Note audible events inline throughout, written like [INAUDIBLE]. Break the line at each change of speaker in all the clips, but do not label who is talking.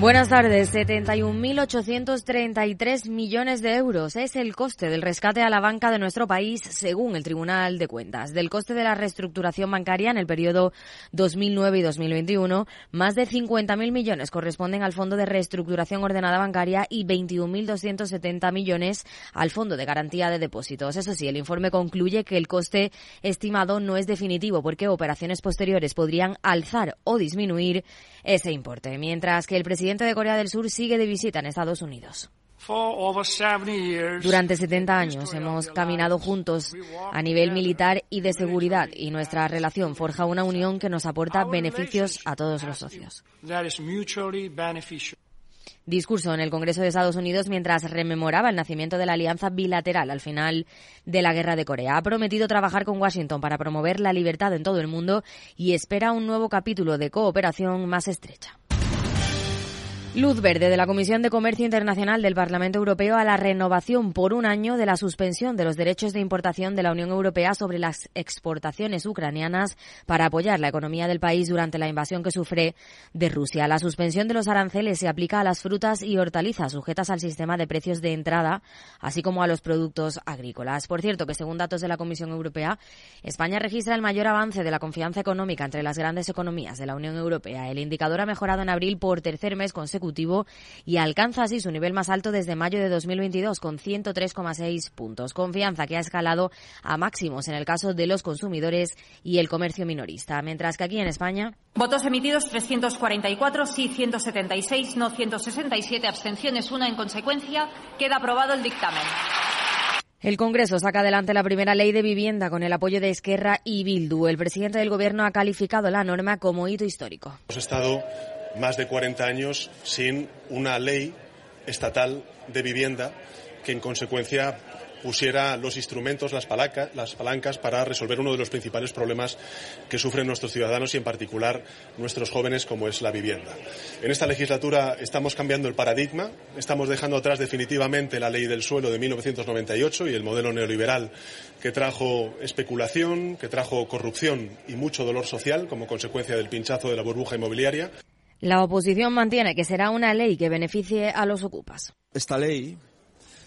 Buenas tardes. 71.833 millones de euros es el coste del rescate a la banca de nuestro país, según el Tribunal de Cuentas. Del coste de la reestructuración bancaria en el periodo 2009 y 2021, más de 50.000 millones corresponden al Fondo de Reestructuración Ordenada Bancaria y 21.270 millones al Fondo de Garantía de Depósitos. Eso sí, el informe concluye que el coste estimado no es definitivo porque operaciones posteriores podrían alzar o disminuir ese importe, mientras que el presidente de Corea del Sur sigue de visita en Estados Unidos. Durante 70 años hemos caminado juntos a nivel militar y de seguridad y nuestra relación forja una unión que nos aporta beneficios a todos los socios. Discurso en el Congreso de Estados Unidos mientras rememoraba el nacimiento de la alianza bilateral al final de la Guerra de Corea. Ha prometido trabajar con Washington para promover la libertad en todo el mundo y espera un nuevo capítulo de cooperación más estrecha. Luz verde de la Comisión de Comercio Internacional del Parlamento Europeo a la renovación por un año de la suspensión de los derechos de importación de la Unión Europea sobre las exportaciones ucranianas para apoyar la economía del país durante la invasión que sufre de Rusia. La suspensión de los aranceles se aplica a las frutas y hortalizas sujetas al sistema de precios de entrada, así como a los productos agrícolas. Por cierto, que según datos de la Comisión Europea, España registra el mayor avance de la confianza económica entre las grandes economías de la Unión Europea. El indicador ha mejorado en abril por tercer mes consecutivo y alcanza así su nivel más alto desde mayo de 2022 con 103,6 puntos. Confianza que ha escalado a máximos en el caso de los consumidores y el comercio minorista. Mientras que aquí en España.
Votos emitidos 344, sí 176, no 167, abstenciones una. En consecuencia, queda aprobado el dictamen.
El Congreso saca adelante la primera ley de vivienda con el apoyo de Esquerra y Bildu. El presidente del Gobierno ha calificado la norma como hito histórico.
Hemos estado más de 40 años sin una ley estatal de vivienda que, en consecuencia, pusiera los instrumentos, las, palancas para resolver uno de los principales problemas que sufren nuestros ciudadanos y, en particular, nuestros jóvenes, como es la vivienda. En esta legislatura estamos cambiando el paradigma, estamos dejando atrás definitivamente la ley del suelo de 1998 y el modelo neoliberal que trajo especulación, que trajo corrupción y mucho dolor social como consecuencia del pinchazo de la burbuja inmobiliaria.
La oposición mantiene que será una ley que beneficie a los ocupas.
Esta ley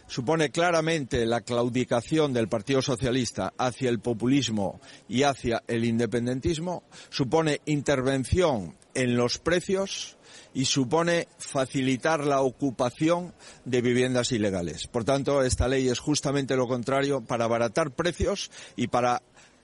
supone claramente la claudicación del Partido Socialista hacia el populismo y hacia el independentismo, supone intervención en los precios y supone facilitar la ocupación de viviendas ilegales. Por tanto, esta ley es justamente lo contrario para abaratar precios y para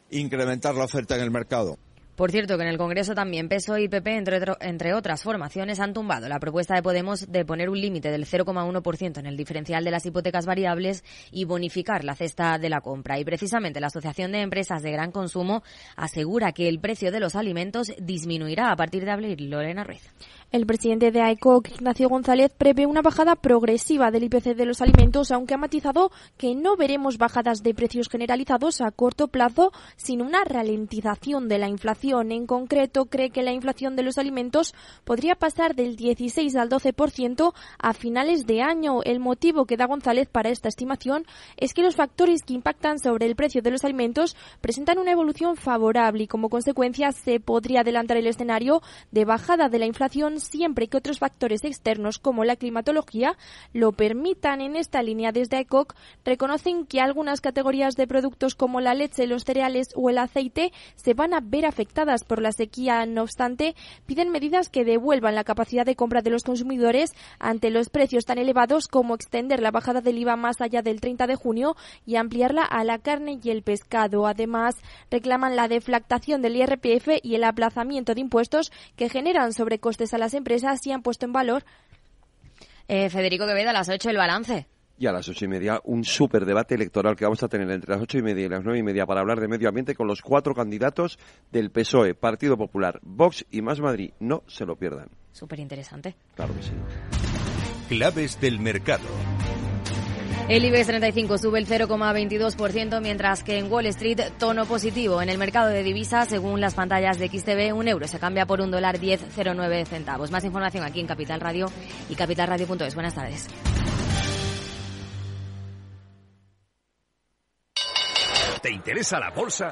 incrementar la oferta en el mercado.
Por cierto, que en el Congreso también PSOE y PP, entre, entre otras formaciones, han tumbado la propuesta de Podemos de poner un límite del 0,1% en el diferencial de las hipotecas variables y bonificar la cesta de la compra. Y precisamente la Asociación de Empresas de Gran Consumo asegura que el precio de los alimentos disminuirá a partir de abril. Lorena Ruiz.
El presidente de AECOC, Ignacio González, prevé una bajada progresiva del IPC de los alimentos, aunque ha matizado que no veremos bajadas de precios generalizados a corto plazo, sino una ralentización de la inflación. En concreto, cree que la inflación de los alimentos podría pasar del 16 al 12% a finales de año. El motivo que da González para esta estimación es que los factores que impactan sobre el precio de los alimentos presentan una evolución favorable y como consecuencia se podría adelantar el escenario de bajada de la inflación siempre que otros factores externos como la climatología lo permitan. En esta línea desde ECOC reconocen que algunas categorías de productos como la leche, los cereales o el aceite se van a ver afectadas por la sequía. No obstante, piden medidas que devuelvan la capacidad de compra de los consumidores ante los precios tan elevados como extender la bajada del IVA más allá del 30 de junio y ampliarla a la carne y el pescado. Además, reclaman la deflactación del IRPF y el aplazamiento de impuestos que generan sobrecostes a las empresas y han puesto en valor.
Eh, Federico Quevedo, a las 8 el balance.
Y a las ocho y media, un súper debate electoral que vamos a tener entre las ocho y media y las nueve y media para hablar de medio ambiente con los cuatro candidatos del PSOE, Partido Popular, Vox y Más Madrid. No se lo pierdan.
Súper interesante.
Claro que sí.
Claves del mercado.
El IBEX 35 sube el 0,22%, mientras que en Wall Street tono positivo. En el mercado de divisas, según las pantallas de XTB, un euro se cambia por un dólar 10,09 centavos. Más información aquí en Capital Radio y capitalradio.es. Buenas tardes.
¿Te interesa la bolsa?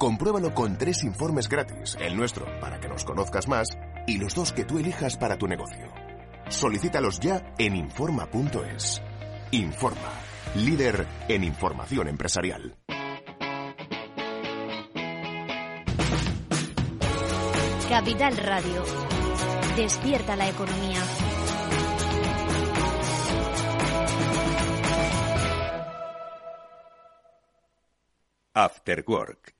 Compruébalo con tres informes gratis, el nuestro para que nos conozcas más y los dos que tú elijas para tu negocio. Solicítalos ya en Informa.es. Informa, líder en información empresarial.
Capital Radio. Despierta la economía.
After Work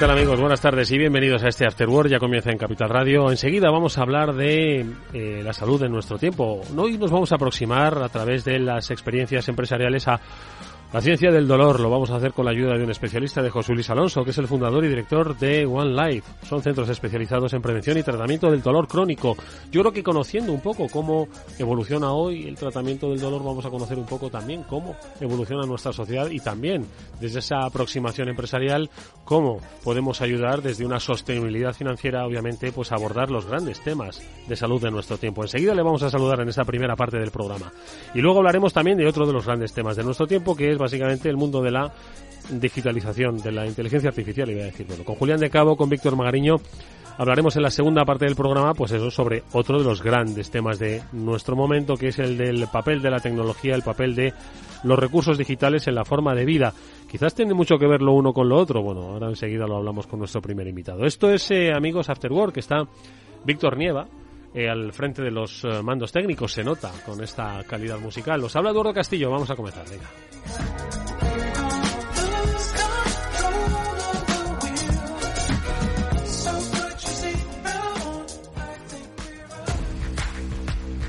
Tal amigos? Buenas tardes y bienvenidos a este After Work. Ya comienza en Capital Radio. Enseguida vamos a hablar de eh, la salud en nuestro tiempo. Hoy nos vamos a aproximar a través de las experiencias empresariales a la ciencia del dolor lo vamos a hacer con la ayuda de un especialista de José Luis Alonso, que es el fundador y director de One Life. Son centros especializados en prevención y tratamiento del dolor crónico. Yo creo que conociendo un poco cómo evoluciona hoy el tratamiento del dolor, vamos a conocer un poco también cómo evoluciona nuestra sociedad y también desde esa aproximación empresarial, cómo podemos ayudar desde una sostenibilidad financiera, obviamente, pues a abordar los grandes temas de salud de nuestro tiempo. Enseguida le vamos a saludar en esta primera parte del programa. Y luego hablaremos también de otro de los grandes temas de nuestro tiempo, que es básicamente el mundo de la digitalización, de la inteligencia artificial, iba a decir. Bueno, con Julián de Cabo, con Víctor Magariño, hablaremos en la segunda parte del programa, pues eso, sobre otro de los grandes temas de nuestro momento, que es el del papel de la tecnología, el papel de los recursos digitales en la forma de vida. Quizás tiene mucho que ver lo uno con lo otro. Bueno, ahora enseguida lo hablamos con nuestro primer invitado. Esto es, eh, amigos, After Work, que está Víctor Nieva, eh, al frente de los eh, mandos técnicos, se nota con esta calidad musical. Los habla Eduardo Castillo, vamos a comenzar, venga.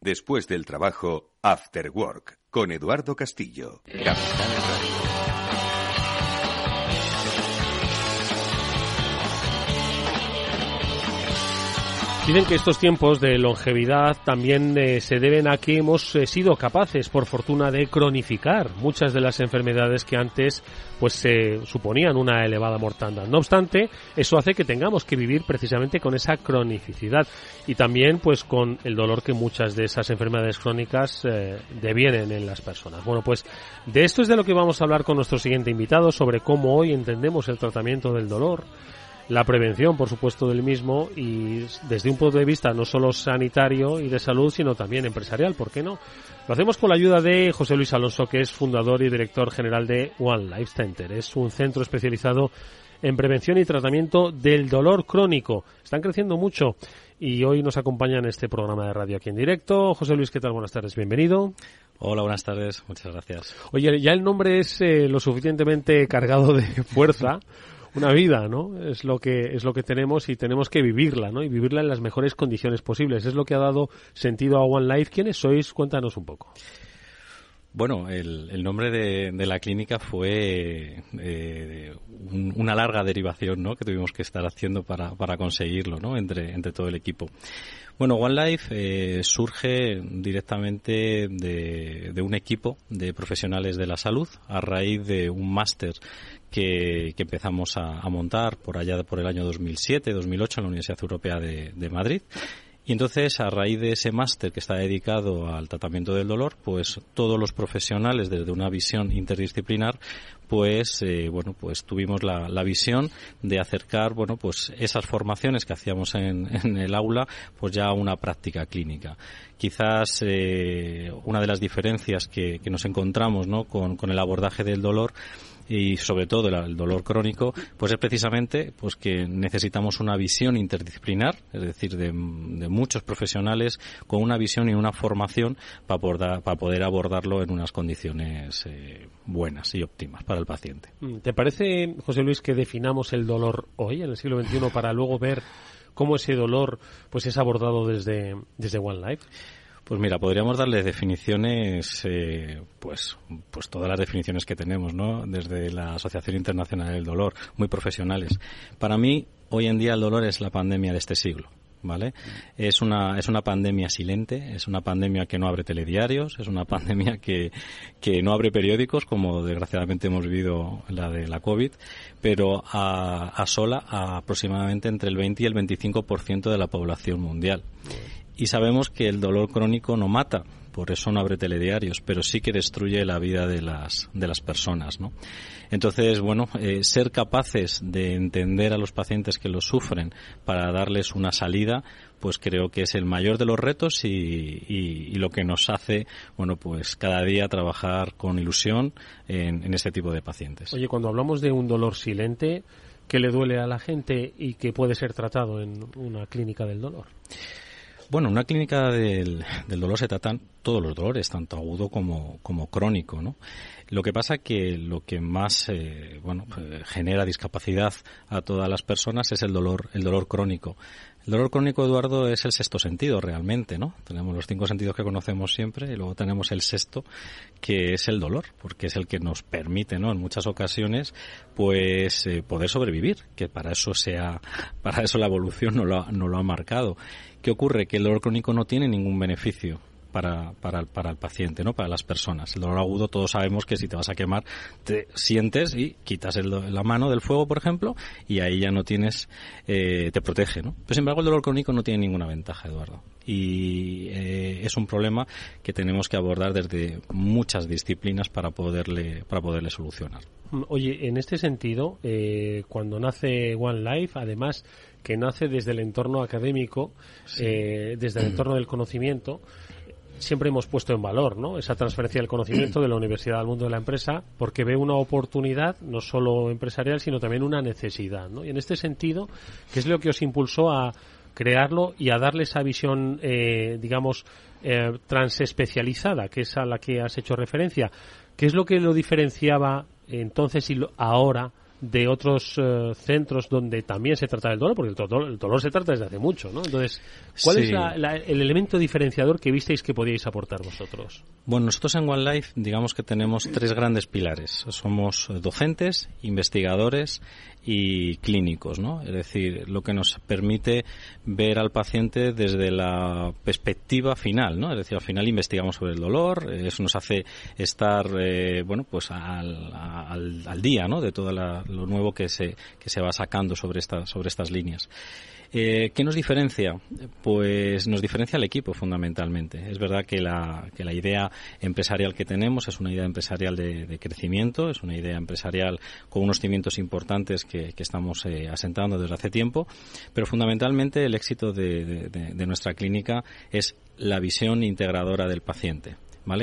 Después del trabajo, After Work, con Eduardo Castillo. Capital Radio.
Dicen que estos tiempos de longevidad también eh, se deben a que hemos eh, sido capaces, por fortuna, de cronificar muchas de las enfermedades que antes pues se suponían una elevada mortandad. No obstante, eso hace que tengamos que vivir precisamente con esa cronicidad y también pues con el dolor que muchas de esas enfermedades crónicas eh, devienen en las personas. Bueno, pues de esto es de lo que vamos a hablar con nuestro siguiente invitado sobre cómo hoy entendemos el tratamiento del dolor la prevención, por supuesto, del mismo y desde un punto de vista no solo sanitario y de salud, sino también empresarial, ¿por qué no? Lo hacemos con la ayuda de José Luis Alonso, que es fundador y director general de One Life Center. Es un centro especializado en prevención y tratamiento del dolor crónico. Están creciendo mucho y hoy nos acompaña en este programa de radio aquí en directo. José Luis, ¿qué tal? Buenas tardes, bienvenido.
Hola, buenas tardes, muchas gracias.
Oye, ya el nombre es eh, lo suficientemente cargado de [LAUGHS] fuerza una vida, ¿no? Es lo que es lo que tenemos y tenemos que vivirla, ¿no? Y vivirla en las mejores condiciones posibles. Es lo que ha dado sentido a One Life. ¿Quiénes sois? Cuéntanos un poco.
Bueno, el, nombre de, la clínica fue eh, una larga derivación ¿no? que tuvimos que estar haciendo para, conseguirlo ¿no? entre, todo el equipo. Bueno, One Life eh, surge directamente de, un equipo de profesionales de la salud a raíz de un máster que, empezamos a, montar por allá por el año 2007, 2008 en la Universidad Europea de Madrid y entonces, a raíz de ese máster que está dedicado al tratamiento del dolor, pues todos los profesionales desde una visión interdisciplinar, pues eh, bueno, pues tuvimos la, visión de acercar, bueno, pues esas formaciones que hacíamos en, el aula, pues ya a una práctica clínica. Quizás eh, una de las diferencias que, nos encontramos, ¿no? con el abordaje del dolor y sobre todo el, dolor crónico, pues es precisamente pues que necesitamos una visión interdisciplinar, es decir, de, muchos profesionales con una visión y una formación para, abordar, para poder abordarlo en unas condiciones eh, buenas y óptimas para el paciente.
Mm, ¿Te parece, José Luis, que definamos el dolor hoy, en el siglo XXI, para luego ver cómo ese dolor pues es abordado desde, desde One Life?
Pues mira, podríamos darle definiciones, eh, pues, pues todas las definiciones que tenemos, ¿no? Desde la Asociación Internacional del Dolor, muy profesionales. Para mí, hoy en día el dolor es la pandemia de este siglo. ¿Vale? Es una, es una pandemia silente, es una pandemia que no abre telediarios, es una [LAUGHS] pandemia que, que no abre periódicos, como desgraciadamente hemos vivido la de la COVID, pero a, a sola a aproximadamente entre el 20 y el 25% de la población mundial y sabemos que el dolor crónico no mata, por eso no abre telediarios, pero sí que destruye la vida de las, de las personas, ¿no? Entonces, bueno, eh, ser capaces de entender a los pacientes que lo sufren para darles una salida, pues creo que es el mayor de los retos y, lo que nos hace, bueno, pues cada día trabajar con ilusión en, en este tipo de pacientes.
Oye, cuando hablamos de un dolor silente, ¿qué le duele a la gente y que puede ser tratado en una clínica del dolor?
Bueno, en una clínica del, del, dolor se tratan todos los dolores, tanto agudo como, como crónico, ¿no? Lo que pasa que lo que más, eh, bueno, eh, genera discapacidad a todas las personas es el dolor, el dolor crónico. El dolor crónico, Eduardo, es el sexto sentido realmente, ¿no? Tenemos los cinco sentidos que conocemos siempre y luego tenemos el sexto, que es el dolor, porque es el que nos permite, ¿no? En muchas ocasiones, pues, eh, poder sobrevivir, que para eso sea, para eso la evolución no lo, no lo ha marcado. ¿Qué ocurre? Que el dolor crónico no tiene ningún beneficio para, para, para el paciente, ¿no? Para las personas. El dolor agudo todos sabemos que si te vas a quemar te sientes y quitas el, la mano del fuego, por ejemplo, y ahí ya no tienes, eh, te protege, ¿no? Pero sin embargo el dolor crónico no tiene ninguna ventaja, Eduardo. Y eh, es un problema que tenemos que abordar desde muchas disciplinas para poderle, para poderle solucionar.
Oye, en este sentido, eh, cuando nace One Life, además que nace desde el entorno académico, sí. eh, desde el entorno del conocimiento, siempre hemos puesto en valor ¿no? esa transferencia del conocimiento de la universidad al mundo de la empresa porque ve una oportunidad no solo empresarial sino también una necesidad ¿no? y en este sentido ¿qué es lo que os impulsó a crearlo y a darle esa visión eh, digamos eh, transespecializada que es a la que has hecho referencia ¿qué es lo que lo diferenciaba entonces y lo, ahora de otros uh, centros donde también se trata del dolor, porque el dolor, el dolor, se trata desde hace mucho, ¿no? Entonces, ¿cuál sí. es la, la, el elemento diferenciador que visteis que podíais aportar vosotros?
Bueno, nosotros en One Life, digamos que tenemos tres grandes pilares. Somos docentes, investigadores y clínicos, ¿no? Es decir, lo que nos permite ver al paciente desde la perspectiva final, ¿no? Es decir, al final investigamos sobre el dolor, eso nos hace estar, eh, bueno, pues al, al, al, día, ¿no? De todo la, lo nuevo que se, que se va sacando sobre, esta, sobre estas líneas. Eh, ¿Qué nos diferencia? Pues nos diferencia el equipo fundamentalmente. Es verdad que la, idea empresarial que tenemos es una idea empresarial de, crecimiento, es una idea empresarial con unos cimientos importantes que, estamos eh, asentando desde hace tiempo, pero fundamentalmente el éxito de nuestra clínica es la visión integradora del paciente.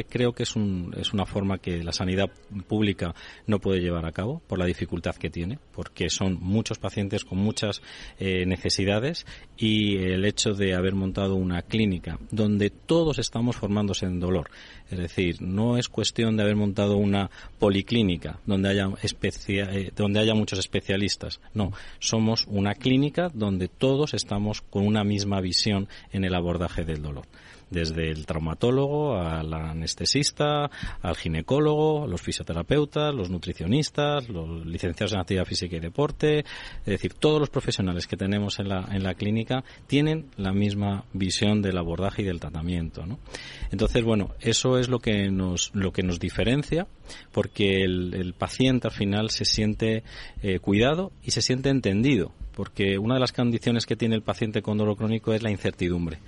Creo que es, un, es una forma que la sanidad pública no puede llevar a cabo por la dificultad que tiene, porque son muchos pacientes con muchas eh, necesidades y el hecho de haber montado una clínica donde todos estamos formándose en dolor. Es decir, no es cuestión de haber montado una policlínica donde haya, especia, eh, donde haya muchos especialistas. No, somos una clínica donde todos estamos con una misma visión en el abordaje del dolor. Desde el traumatólogo al anestesista, al ginecólogo, los fisioterapeutas, los nutricionistas, los licenciados en actividad física y deporte, es decir, todos los profesionales que tenemos en la, en la clínica tienen la misma visión del abordaje y del tratamiento, ¿no? Entonces, bueno, eso es lo que nos, lo que nos diferencia, porque el, paciente al final se siente eh, cuidado y se siente entendido, porque una de las condiciones que tiene el paciente con dolor crónico es la incertidumbre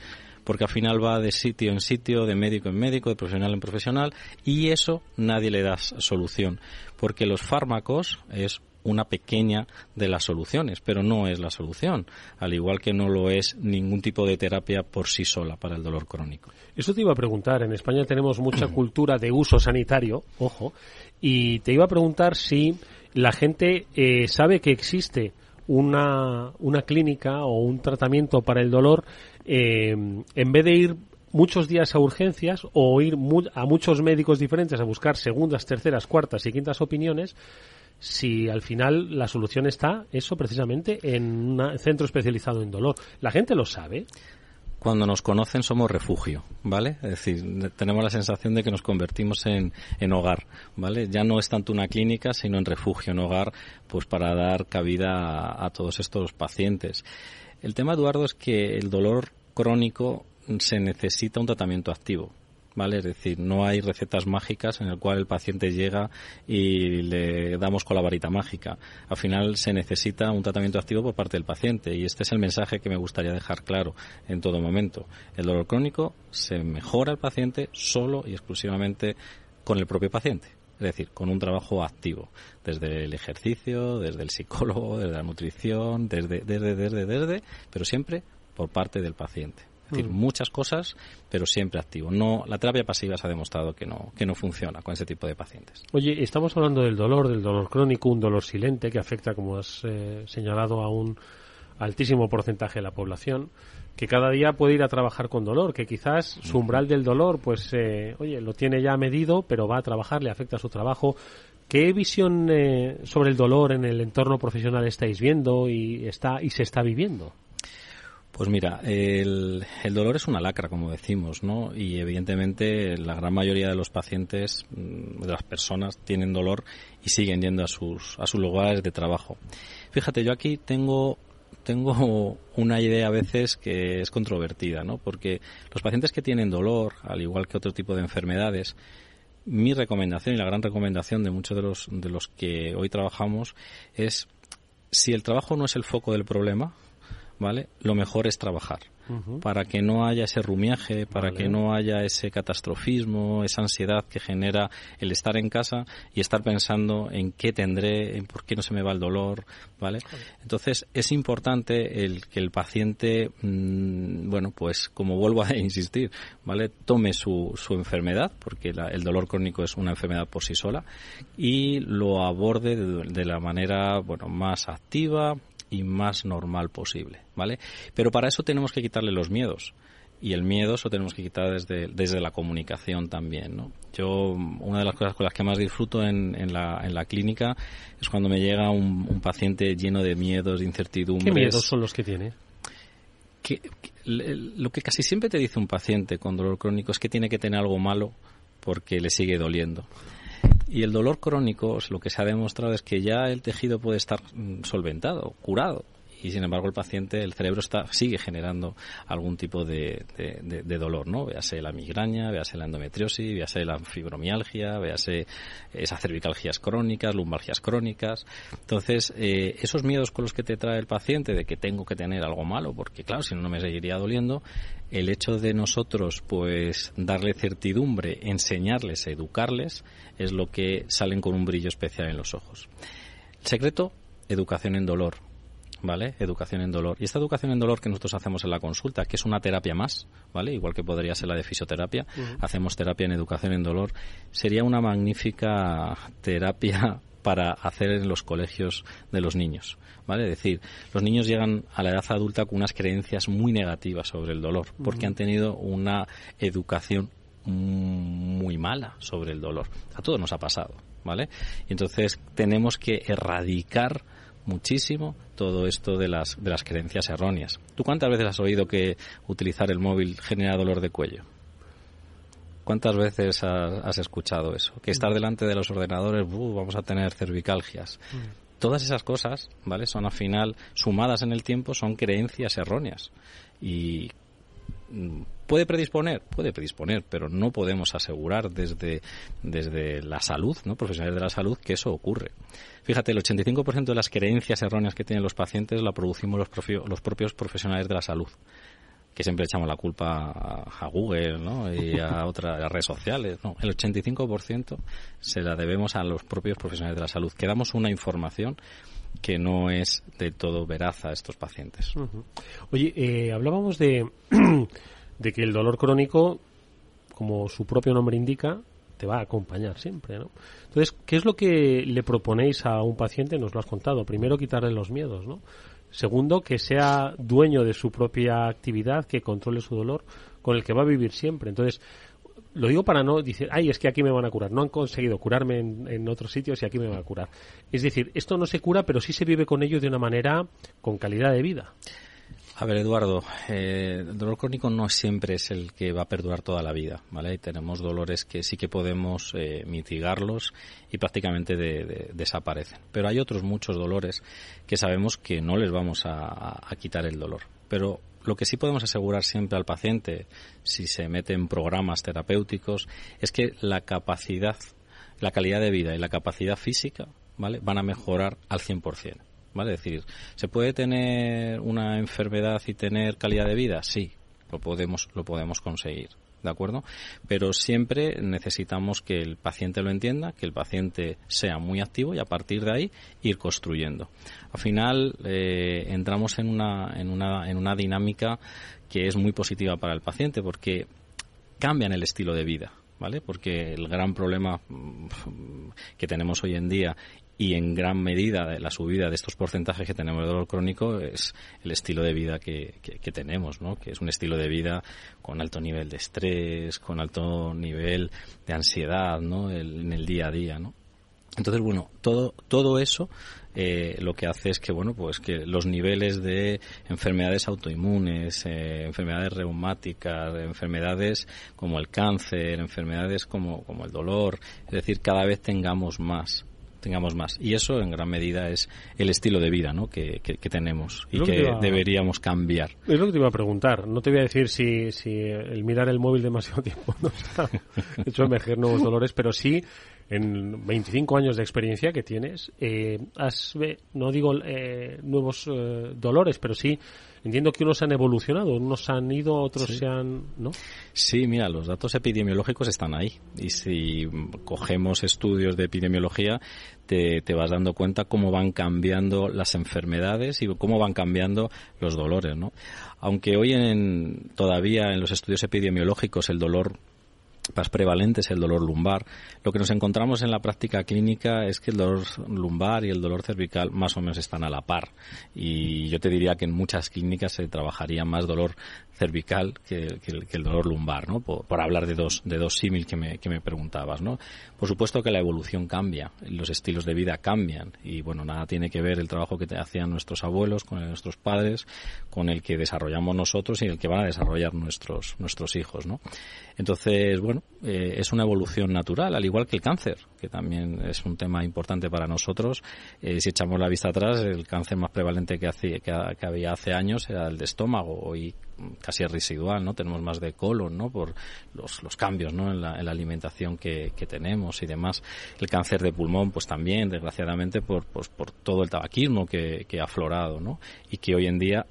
porque al final va de sitio en sitio, de médico en médico, de profesional en profesional, y eso nadie le da solución, porque los fármacos es una pequeña de las soluciones, pero no es la solución, al igual que no lo es ningún tipo de terapia por sí sola para el dolor crónico.
Eso te iba a preguntar, en España tenemos mucha [CLEARS THROAT] cultura de uso sanitario, ojo, y te iba a preguntar si la gente eh, sabe que existe una, una clínica o un tratamiento para el dolor eh, en vez de ir muchos días a urgencias o ir a muchos médicos diferentes a buscar segundas, terceras, cuartas y quintas opiniones, si al final la solución está eso precisamente en un centro especializado en dolor. La gente lo sabe.
Cuando nos conocen somos refugio, ¿vale? Es decir, tenemos la sensación de que nos convertimos en, en hogar, ¿vale? Ya no es tanto una clínica, sino en refugio, en hogar, pues para dar cabida a todos estos pacientes. El tema, Eduardo, es que el dolor crónico se necesita un tratamiento activo. ¿vale? Es decir, no hay recetas mágicas en el cual el paciente llega y le damos con la varita mágica. Al final se necesita un tratamiento activo por parte del paciente y este es el mensaje que me gustaría dejar claro en todo momento. El dolor crónico se mejora el paciente solo y exclusivamente con el propio paciente. Es decir, con un trabajo activo, desde el ejercicio, desde el psicólogo, desde la nutrición, desde, desde, desde, desde, pero siempre por parte del paciente. Es decir, mm. muchas cosas, pero siempre activo. No, la terapia pasiva se ha demostrado que no, que no funciona con ese tipo de pacientes.
Oye, estamos hablando del dolor, del dolor crónico, un dolor silente que afecta, como has eh, señalado, a un altísimo porcentaje de la población que cada día puede ir a trabajar con dolor, que quizás su umbral del dolor, pues, eh, oye, lo tiene ya medido, pero va a trabajar, le afecta a su trabajo. ¿Qué visión eh, sobre el dolor en el entorno profesional estáis viendo y está y se está viviendo?
Pues mira, el, dolor es una lacra, como decimos, ¿no? Y evidentemente la gran mayoría de los pacientes, mm, de las personas, tienen dolor y siguen yendo a sus, a sus lugares de trabajo. Fíjate, yo aquí tengo tengo [LAUGHS] una idea a veces que es controvertida, ¿no? Porque los pacientes que tienen dolor, al igual que otro tipo de enfermedades, mi recomendación y la gran recomendación de muchos de los, de los que hoy trabajamos es si el trabajo no es el foco del problema, ¿vale? Lo mejor es trabajar para que no haya ese rumiaje, para que no haya ese catastrofismo, esa ansiedad que genera el estar en casa y estar pensando en qué tendré, en por qué no se me va el dolor, ¿vale? Entonces es importante el que el paciente, mm, bueno, pues como vuelvo a [LAUGHS] insistir, ¿vale? Tome su, su enfermedad, porque el dolor crónico es una enfermedad por sí sola, y lo aborde de, de la manera, bueno, más activa, y más normal posible, ¿vale? Pero para eso tenemos que quitarle los miedos y el miedo eso tenemos que quitar desde, desde la comunicación también, ¿no? Yo, una de las cosas con las que más disfruto en, en, la, en la clínica es cuando me llega un, paciente lleno de miedos, de incertidumbres.
¿Qué miedos son los que tiene?
Que, lo que casi siempre te dice un paciente con dolor crónico es que tiene que tener algo malo porque le sigue doliendo. Y el dolor crónico, lo que se ha demostrado es que ya el tejido puede estar mm, solventado, curado, y sin embargo el paciente, el cerebro está, sigue generando algún tipo de, de, dolor, ¿no? Véase la migraña, véase la endometriosis, véase la fibromialgia, véase esas cervicalgias crónicas, lumbalgias crónicas. Entonces, eh, esos miedos con los que te trae el paciente de que tengo que tener algo malo, porque claro, si no, no me seguiría doliendo, el hecho de nosotros, pues, darle certidumbre, enseñarles, educarles, es lo que salen con un brillo especial en los ojos. El secreto, educación en dolor ¿vale? Educación en dolor. Y esta educación en dolor que nosotros hacemos en la consulta, que es una terapia más, ¿vale? Igual que podría ser la de fisioterapia, hacemos terapia en educación en dolor, sería una magnífica terapia [LAUGHS] para hacer en los colegios de los niños, ¿vale? Es decir, los niños llegan a la edad adulta con unas creencias muy negativas sobre el dolor, porque han tenido una educación muy mala sobre el dolor. A todos nos ha pasado, ¿vale? Y entonces tenemos que erradicar muchísimo todo esto de las, de las creencias erróneas. ¿Tú cuántas veces has oído que utilizar el móvil genera dolor de cuello? ¿Cuántas veces has, escuchado eso? Que estar delante de los ordenadores, vamos a tener cervicalgias. Mm. Todas esas cosas, ¿vale? Son al final, sumadas en el tiempo, son creencias erróneas. Y puede predisponer, puede predisponer, pero no podemos asegurar desde, desde la salud, ¿no? profesionales de la salud, que eso ocurre. Fíjate, el 85% de las creencias erróneas que tienen los pacientes la producimos los, los propios profesionales de la salud que siempre echamos la culpa a, Google ¿no? y a [LAUGHS] otras redes sociales. No, el 85% se la debemos a los propios profesionales de la salud, que damos una información que no es de todo veraz a estos pacientes.
Oye, eh, hablábamos de, [CLEARS THROAT] de que el dolor crónico, como su propio nombre indica, te va a acompañar siempre, ¿no? Entonces, ¿qué es lo que le proponéis a un paciente? Nos lo has contado. Primero, quitarle los miedos, ¿no? Segundo, que sea dueño de su propia actividad, que controle su dolor, con el que va a vivir siempre. Entonces, lo digo para no decir, ay, es que aquí me van a curar. No han conseguido curarme en, otros sitios y aquí me van a curar. Es decir, esto no se cura, pero sí se vive con ello de una manera con calidad de vida.
A ver, Eduardo, eh, el dolor crónico no siempre es el que va a perdurar toda la vida, ¿vale? tenemos dolores que sí que podemos eh, mitigarlos y prácticamente desaparecen. Pero hay otros muchos dolores que sabemos que no les vamos a, quitar el dolor. Pero lo que sí podemos asegurar siempre al paciente, si se mete en programas terapéuticos, es que la capacidad, la calidad de vida y la capacidad física, ¿vale? Van a mejorar al 100%. ¿vale? Es decir, ¿se puede tener una enfermedad y tener calidad de vida? Sí, lo podemos, lo podemos conseguir. ¿De acuerdo? Pero siempre necesitamos que el paciente lo entienda, que el paciente sea muy activo y a partir de ahí ir construyendo. Al final eh, entramos en una, en, una, en una dinámica que es muy positiva para el paciente porque cambian el estilo de vida. ¿vale? Porque el gran problema mm, que tenemos hoy en día y en gran medida la subida de estos porcentajes que tenemos de dolor crónico es el estilo de vida que, tenemos, ¿no? que es un estilo de vida con alto nivel de estrés, con alto nivel de ansiedad ¿no? en el día a día. ¿no? Entonces, bueno, todo, todo eso eh, lo que hace es que, bueno, pues que los niveles de enfermedades autoinmunes, eh, enfermedades reumáticas, enfermedades como el cáncer, enfermedades como, como el dolor, es decir, cada vez tengamos más tengamos más. Y eso en gran medida es el estilo de vida ¿no? que, que, tenemos y que, deberíamos cambiar.
Es lo que te iba a preguntar. No te voy a decir si, si el mirar el móvil demasiado [LAUGHS] tiempo nos ha hecho emerger nuevos dolores, pero sí en 25 años de experiencia que tienes, eh, has, no digo eh, nuevos eh, dolores, pero sí entiendo que unos han evolucionado, unos han ido, otros se han, ¿no?
Sí, mira, los datos epidemiológicos están ahí y si cogemos estudios de epidemiología te, te vas dando cuenta cómo van cambiando las enfermedades y cómo van cambiando los dolores, ¿no? Aunque hoy en, todavía en los estudios epidemiológicos el dolor más prevalente es el dolor lumbar. Lo que nos encontramos en la práctica clínica es que el dolor lumbar y el dolor cervical más o menos están a la par. Y yo te diría que en muchas clínicas se trabajaría más dolor cervical que, el, dolor lumbar, ¿no? Por, hablar de dos, de dos símil que me, que me preguntabas, ¿no? Por supuesto que la evolución cambia, los estilos de vida cambian y, bueno, nada tiene que ver el trabajo que hacían nuestros abuelos con nuestros padres, con el que desarrollamos nosotros y el que van a desarrollar nuestros, nuestros hijos, ¿no? Entonces, bueno, eh, es una evolución natural, al igual que el cáncer, que también es un tema importante para nosotros. Eh, si echamos la vista atrás, el cáncer más prevalente que, había hace años era el de estómago y casi residual, ¿no? Tenemos más de colon, ¿no? Por los, cambios, ¿no? En la, alimentación que, tenemos y demás. El cáncer de pulmón, pues también, desgraciadamente, por, pues, por todo el tabaquismo que, que ha aflorado, ¿no? Y que hoy en día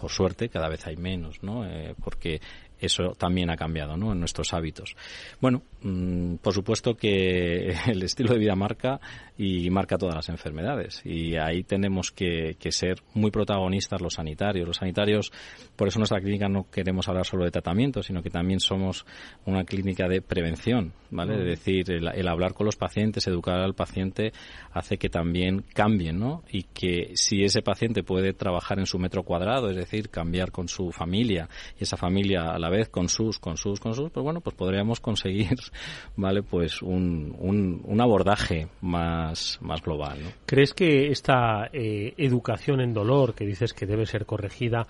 por suerte cada vez hay menos, ¿no? Eh, porque eso también ha cambiado ¿no? en nuestros hábitos. Bueno, mm, por supuesto que [LAUGHS] el estilo de vida marca y marca todas las enfermedades y ahí tenemos que, ser muy protagonistas los sanitarios. Los sanitarios, por eso nuestra clínica no queremos hablar solo de tratamiento, sino que también somos una clínica de prevención, ¿vale? Es decir, el, hablar con los pacientes, educar al paciente hace que también cambien, ¿no? Y que si ese paciente puede trabajar en su metro cuadrado, es decir, cambiar con su familia y esa familia a la vez con sus, con sus, con sus, pues bueno, pues podríamos conseguir, [LAUGHS] ¿vale? Pues un, un, un abordaje más, más global, ¿no?
¿Crees que esta eh, educación en dolor, que dices que debe ser corregida,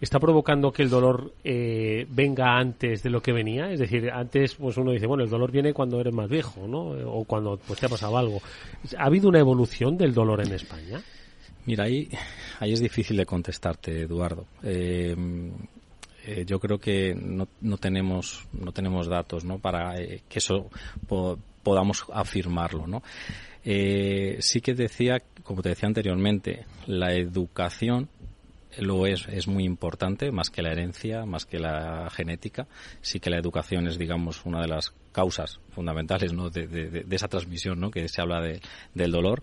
está provocando que el dolor eh, venga antes de lo que venía. Es decir, antes pues uno dice, bueno, el dolor viene cuando eres más viejo, ¿no? O cuando pues, te ha pasado algo. ¿Ha habido una evolución del dolor en España?
Mira, ahí, ahí es difícil de contestarte, Eduardo. Eh, eh, yo creo que no, no, tenemos no tenemos datos no para que eso podamos afirmarlo no sí que decía como te decía anteriormente la educación lo es, es muy importante, más que la herencia, más que la genética. Sí que la educación es, digamos, una de las causas fundamentales de, de, esa transmisión ¿no? que se habla de, del dolor.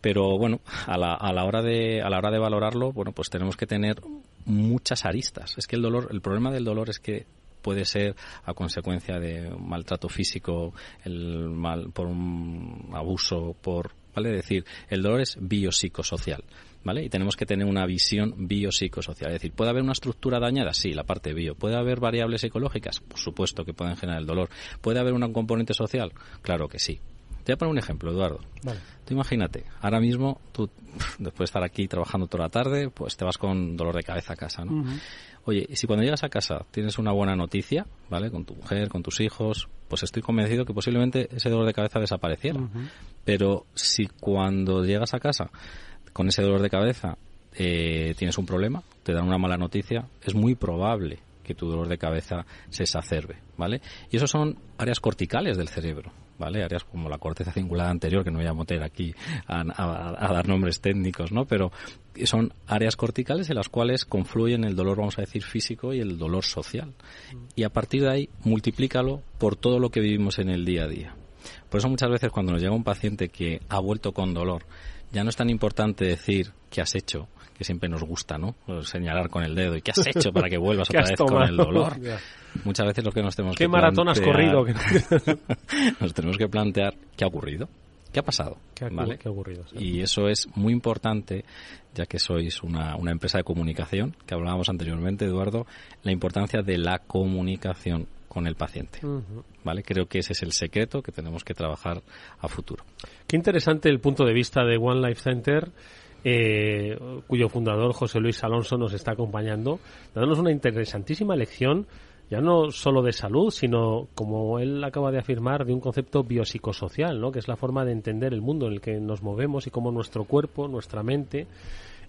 Pero bueno, a la, a la hora de a la hora de valorarlo, bueno, pues tenemos que tener muchas aristas. Es que el dolor, el problema del dolor es que puede ser a consecuencia de maltrato físico, el mal por un abuso, por vale decir, el dolor es biopsicosocial. ¿vale? Y tenemos que tener una visión biopsicosocial. Es decir, ¿puede haber una estructura dañada? Sí, la parte bio. ¿Puede haber variables psicológicas? Por supuesto que pueden generar el dolor. ¿Puede haber un componente social? Claro que sí. Te voy a poner un ejemplo, Eduardo.
Vale.
Tú imagínate, ahora mismo, tú, [LAUGHS] después de estar aquí trabajando toda la tarde, pues te vas con dolor de cabeza a casa, ¿no? Oye, si cuando llegas a casa tienes una buena noticia, ¿vale? Con tu mujer, con tus hijos, pues estoy convencido que posiblemente ese dolor de cabeza desapareciera. Pero si cuando llegas a casa con ese dolor de cabeza eh, tienes un problema, te dan una mala noticia, es muy probable que tu dolor de cabeza se exacerbe, ¿vale? Y eso son áreas corticales del cerebro, ¿vale? Áreas como la corteza cingulada anterior, que no voy a meter aquí a, dar nombres técnicos, ¿no? Pero son áreas corticales en las cuales confluyen el dolor, vamos a decir, físico y el dolor social. Y a partir de ahí, multiplícalo por todo lo que vivimos en el día a día. Por eso muchas veces cuando nos llega un paciente que ha vuelto con dolor, ya no es tan importante decir qué has hecho, que siempre nos gusta, ¿no? Señalar con el dedo y qué has hecho para que vuelvas [LAUGHS] otra vez con el dolor. Muchas veces lo que nos tenemos
¿Qué
que
maratón has corrido? [LAUGHS]
nos tenemos que plantear qué ha ocurrido. ¿Qué ha pasado?
¿Qué ha, ocurrido?
Y eso es muy importante, ya que sois una, una empresa de comunicación, que hablábamos anteriormente, Eduardo, la importancia de la comunicación con el paciente. ¿Vale? Creo que ese es el secreto que tenemos que trabajar a futuro.
Qué interesante el punto de vista de One Life Center. Eh, cuyo fundador José Luis Alonso nos está acompañando, dándonos una interesantísima lección, ya no solo de salud, sino, como él acaba de afirmar, de un concepto biopsicosocial, ¿no? que es la forma de entender el mundo en el que nos movemos y cómo nuestro cuerpo, nuestra mente,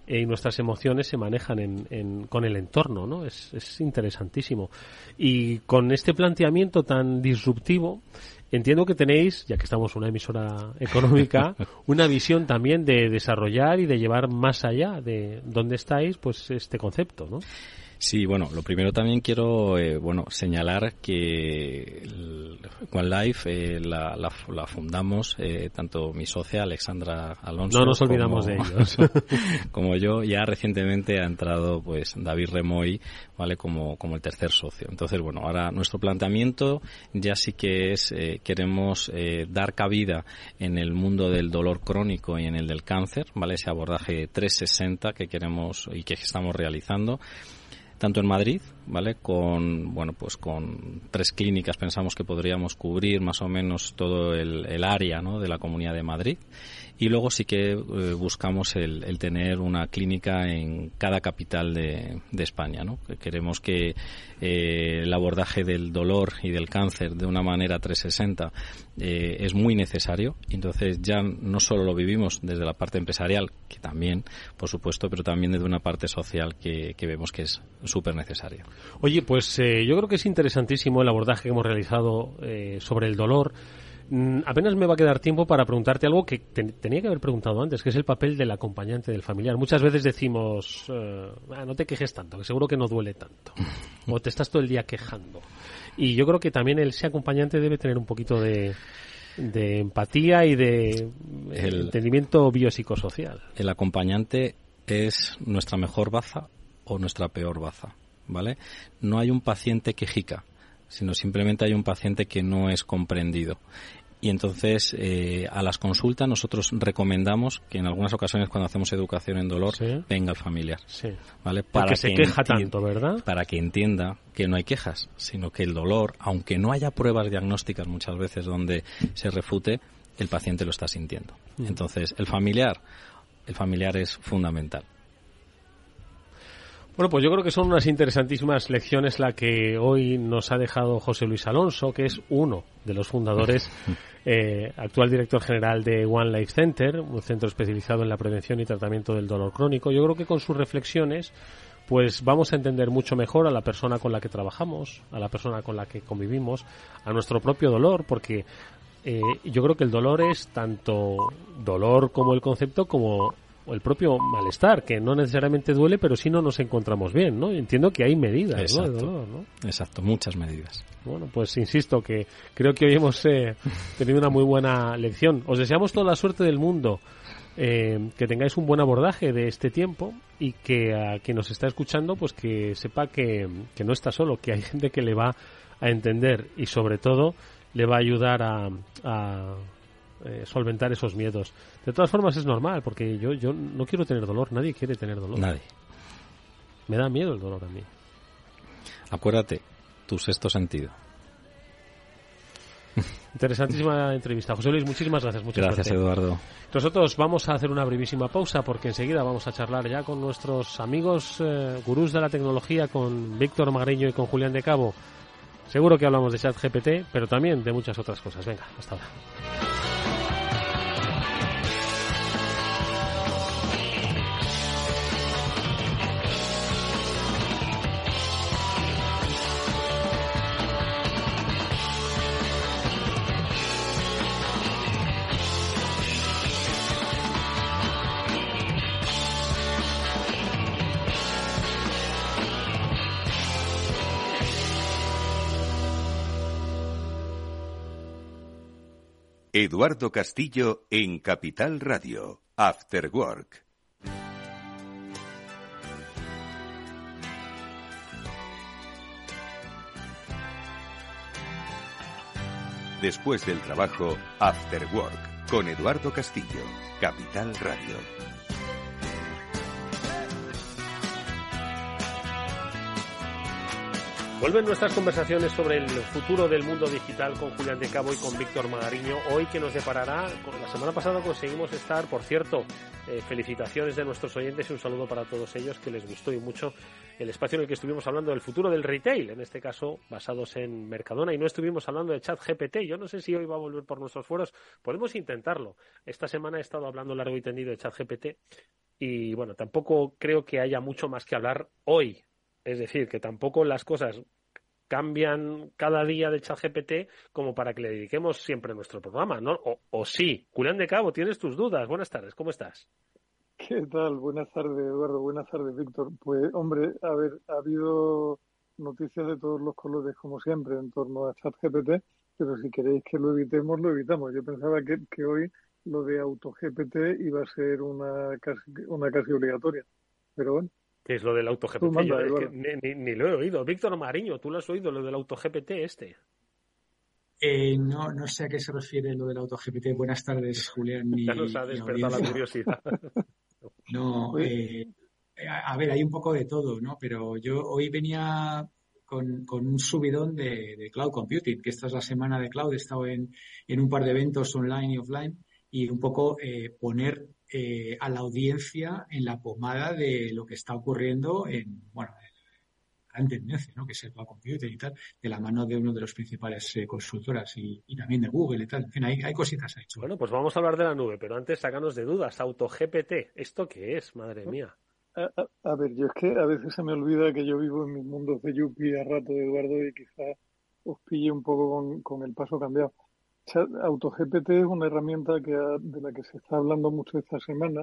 y nuestras emociones se manejan en, con el entorno, ¿no? Es interesantísimo. Y con este planteamiento tan disruptivo, entiendo que tenéis, ya que estamos una emisora económica, [LAUGHS] una visión también de desarrollar y de llevar más allá de dónde estáis, pues este concepto, ¿no?
Sí, bueno, lo primero también quiero eh, bueno señalar que One Life eh, la, la, fundamos eh, tanto mi socia Alexandra Alonso.
No nos olvidamos de ellos. [LAUGHS]
como yo, ya recientemente ha entrado pues David Remoy, vale, como como el tercer socio. Entonces, bueno, ahora nuestro planteamiento ya sí que es queremos dar cabida en el mundo del dolor crónico y en el del cáncer, vale, ese abordaje 360 que queremos y que estamos realizando tanto en Madrid, ¿vale? Con, bueno, pues con tres clínicas pensamos que podríamos cubrir más o menos todo el, área. De la Comunidad de Madrid y luego sí que eh, buscamos el, tener una clínica en cada capital de, España. ¿no? Queremos que eh, el abordaje del dolor y del cáncer de una manera 360 eh, es muy necesario. Entonces ya no solo lo vivimos desde la parte empresarial, que también, por supuesto, pero también desde una parte social que, que vemos que es súper necesaria.
Oye, pues yo creo que es interesantísimo el abordaje que hemos realizado sobre el dolor. Mm, apenas me va a quedar tiempo para preguntarte algo que tenía que haber preguntado antes, que es el papel del acompañante del familiar. Muchas veces decimos, eh, ah, no te quejes tanto, que seguro que no duele tanto. [LAUGHS] O te estás todo el día quejando. Y yo creo que también ese acompañante debe tener un poquito de, empatía y de entendimiento biopsicosocial.
El acompañante es nuestra mejor baza o nuestra peor baza, ¿vale? No hay un paciente quejica, sino simplemente hay un paciente que no es comprendido Y entonces, eh, a las consultas nosotros recomendamos que en algunas ocasiones cuando hacemos educación en dolor venga el familiar. ¿Vale?
Para que se queja tanto, ¿verdad?
Para que entienda que no hay quejas, sino que el dolor, aunque no haya pruebas diagnósticas muchas veces donde se refute, el paciente lo está sintiendo. Entonces, el familiar, el familiar es fundamental.
Bueno, pues yo creo que son unas interesantísimas lecciones la que hoy nos ha dejado José Luis Alonso, que es uno de los fundadores, [LAUGHS] eh, actual director general de One Life Center, un centro especializado en la prevención y tratamiento del dolor crónico. Yo creo que con sus reflexiones pues vamos a entender mucho mejor a la persona con la que trabajamos, a la persona con la que convivimos, a nuestro propio dolor, porque eh, yo creo que el dolor es tanto dolor como el concepto como el propio malestar, que no necesariamente duele, pero sí no nos encontramos bien, ¿no? Entiendo que hay medidas,
Exacto.
¿no? De dolor, ¿no?
Exacto, muchas medidas.
Bueno, pues insisto que creo que hoy hemos eh, tenido una muy buena lección. Os deseamos toda la suerte del mundo, eh, que tengáis un buen abordaje de este tiempo y que a quien nos está escuchando, pues que sepa que, que no está solo, que hay gente que le va a entender y sobre todo le va a ayudar a, a eh, solventar esos miedos. De todas formas es normal, porque yo, yo no quiero tener dolor, nadie quiere tener dolor.
Nadie.
Me da miedo el dolor a mí.
Acuérdate, tu sexto sentido.
Interesantísima entrevista. José Luis, muchísimas gracias. Muchas
gracias, Eduardo.
Nosotros vamos a hacer una brevísima pausa porque enseguida vamos a charlar ya con nuestros amigos eh, gurús de la tecnología, con Víctor Magreño y con Julián de Cabo. Seguro que hablamos de ChatGPT, pero también de muchas otras cosas. Venga, hasta ahora.
Eduardo Castillo en Capital Radio, After Work. Después del trabajo, After Work, con Eduardo Castillo, Capital Radio.
Vuelven nuestras conversaciones sobre el futuro del mundo digital con Julián de Cabo y con Víctor Magariño. Hoy que nos deparará, la semana pasada conseguimos estar, por cierto, eh, felicitaciones de nuestros oyentes y un saludo para todos ellos que les gustó y mucho el espacio en el que estuvimos hablando del futuro del retail, en este caso basados en Mercadona y no estuvimos hablando de chat GPT. Yo no sé si hoy va a volver por nuestros foros, podemos intentarlo. Esta semana he estado hablando largo y tendido de chat GPT y bueno, tampoco creo que haya mucho más que hablar hoy es decir, que tampoco las cosas cambian cada día de ChatGPT como para que le dediquemos siempre nuestro programa, ¿no? O, sí. Julián de Cabo, tienes tus dudas. Buenas tardes, ¿cómo estás?
¿Qué tal? Buenas tardes, Eduardo. Buenas tardes, Víctor. Pues, hombre, a ver, ha habido noticias de todos los colores, como siempre, en torno a ChatGPT, pero si queréis que lo evitemos, lo evitamos. Yo pensaba que, que hoy lo de AutoGPT iba a ser una casi, una casi obligatoria, pero bueno.
¿Qué es lo del AutoGPT? Yo, ni, lo he oído. Víctor Mariño, ¿tú lo has oído, lo del AutoGPT este?
Eh, no, no sé a qué se refiere lo del AutoGPT. Buenas tardes, Julián. [LAUGHS]
ya nos ha despertado la curiosidad. [LAUGHS]
no, eh, a, ver, hay un poco de todo, ¿no? Pero yo hoy venía con, un subidón de, cloud computing, que esta es la semana de cloud. He estado en, en un par de eventos online y offline y un poco eh, poner eh, a la audiencia en la pomada de lo que está ocurriendo en, bueno, gran tendencia, ¿no? que es el cloud computing y tal, de la mano de uno de los principales eh, consultoras y, también de Google y tal. En fin, hay, hay cositas ahí.
Bueno, pues vamos a hablar de la nube, pero antes sácanos de dudas. AutoGPT, ¿esto qué es? Madre mía.
A, ver, yo es que a veces se me olvida que yo vivo en mis mundos de Yuppie a rato, Eduardo, y quizá os pille un poco con, con el paso cambiado. AutoGPT es una herramienta que de la que se está hablando mucho esta semana.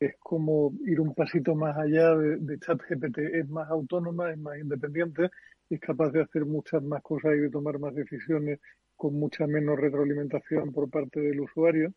Es como ir un pasito más allá de, ChatGPT. Es más autónoma, es más independiente, es capaz de hacer muchas más cosas y de tomar más decisiones con mucha menos retroalimentación por parte del usuario.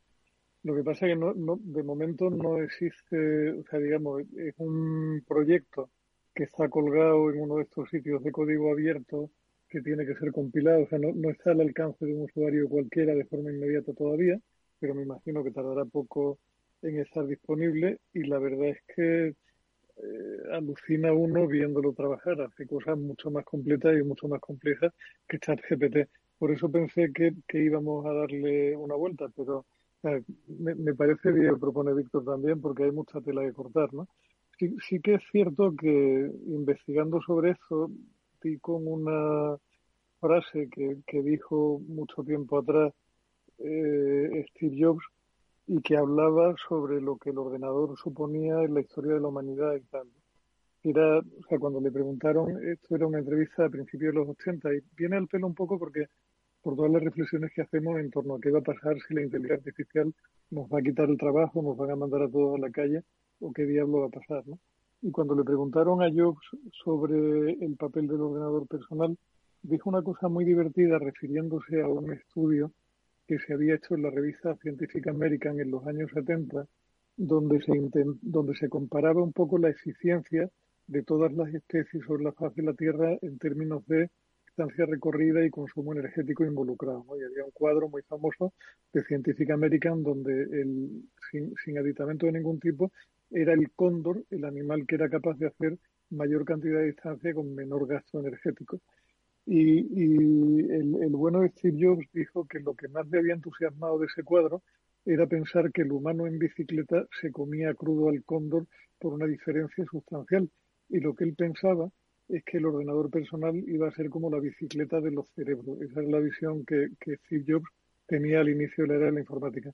Lo que pasa es que no, no, de momento no existe, o sea, digamos, es un proyecto que está colgado en uno de estos sitios de código abierto que tiene que ser compilado, o sea, no, no está al alcance de un usuario cualquiera de forma inmediata todavía, pero me imagino que tardará poco en estar disponible y la verdad es que eh, alucina uno viéndolo trabajar, hace cosas mucho más completas y mucho más complejas que ChatGPT. Por eso pensé que, que íbamos a darle una vuelta, pero me, me, parece bien, propone Víctor también, porque hay mucha tela que cortar, ¿no? Sí, sí que es cierto que investigando sobre eso, con una frase que, que dijo mucho tiempo atrás eh, Steve Jobs y que hablaba sobre lo que el ordenador suponía en la historia de la humanidad y tal. Era, o sea, cuando le preguntaron, esto era una entrevista a principios de los 80 y viene al pelo un poco porque por todas las reflexiones que hacemos en torno a qué va a pasar si la inteligencia artificial nos va a quitar el trabajo, nos van a mandar a todos a la calle o qué diablo va a pasar, ¿no? Y cuando le preguntaron a Jobs sobre el papel del ordenador personal, dijo una cosa muy divertida refiriéndose a un estudio que se había hecho en la revista Scientific American en los años 70, donde se, donde se comparaba un poco la eficiencia de todas las especies sobre la faz de la Tierra en términos de distancia recorrida y consumo energético involucrado. Y había un cuadro muy famoso de Scientific American donde el, sin, sin aditamento de ningún tipo era el cóndor, el animal que era capaz de hacer mayor cantidad de distancia con menor gasto energético. Y, el, el, bueno de Steve Jobs dijo que lo que más le había entusiasmado de ese cuadro era pensar que el humano en bicicleta se comía crudo al cóndor por una diferencia sustancial. Y lo que él pensaba es que el ordenador personal iba a ser como la bicicleta de los cerebros. Esa es la visión que, que Steve Jobs tenía al inicio de la era de la informática.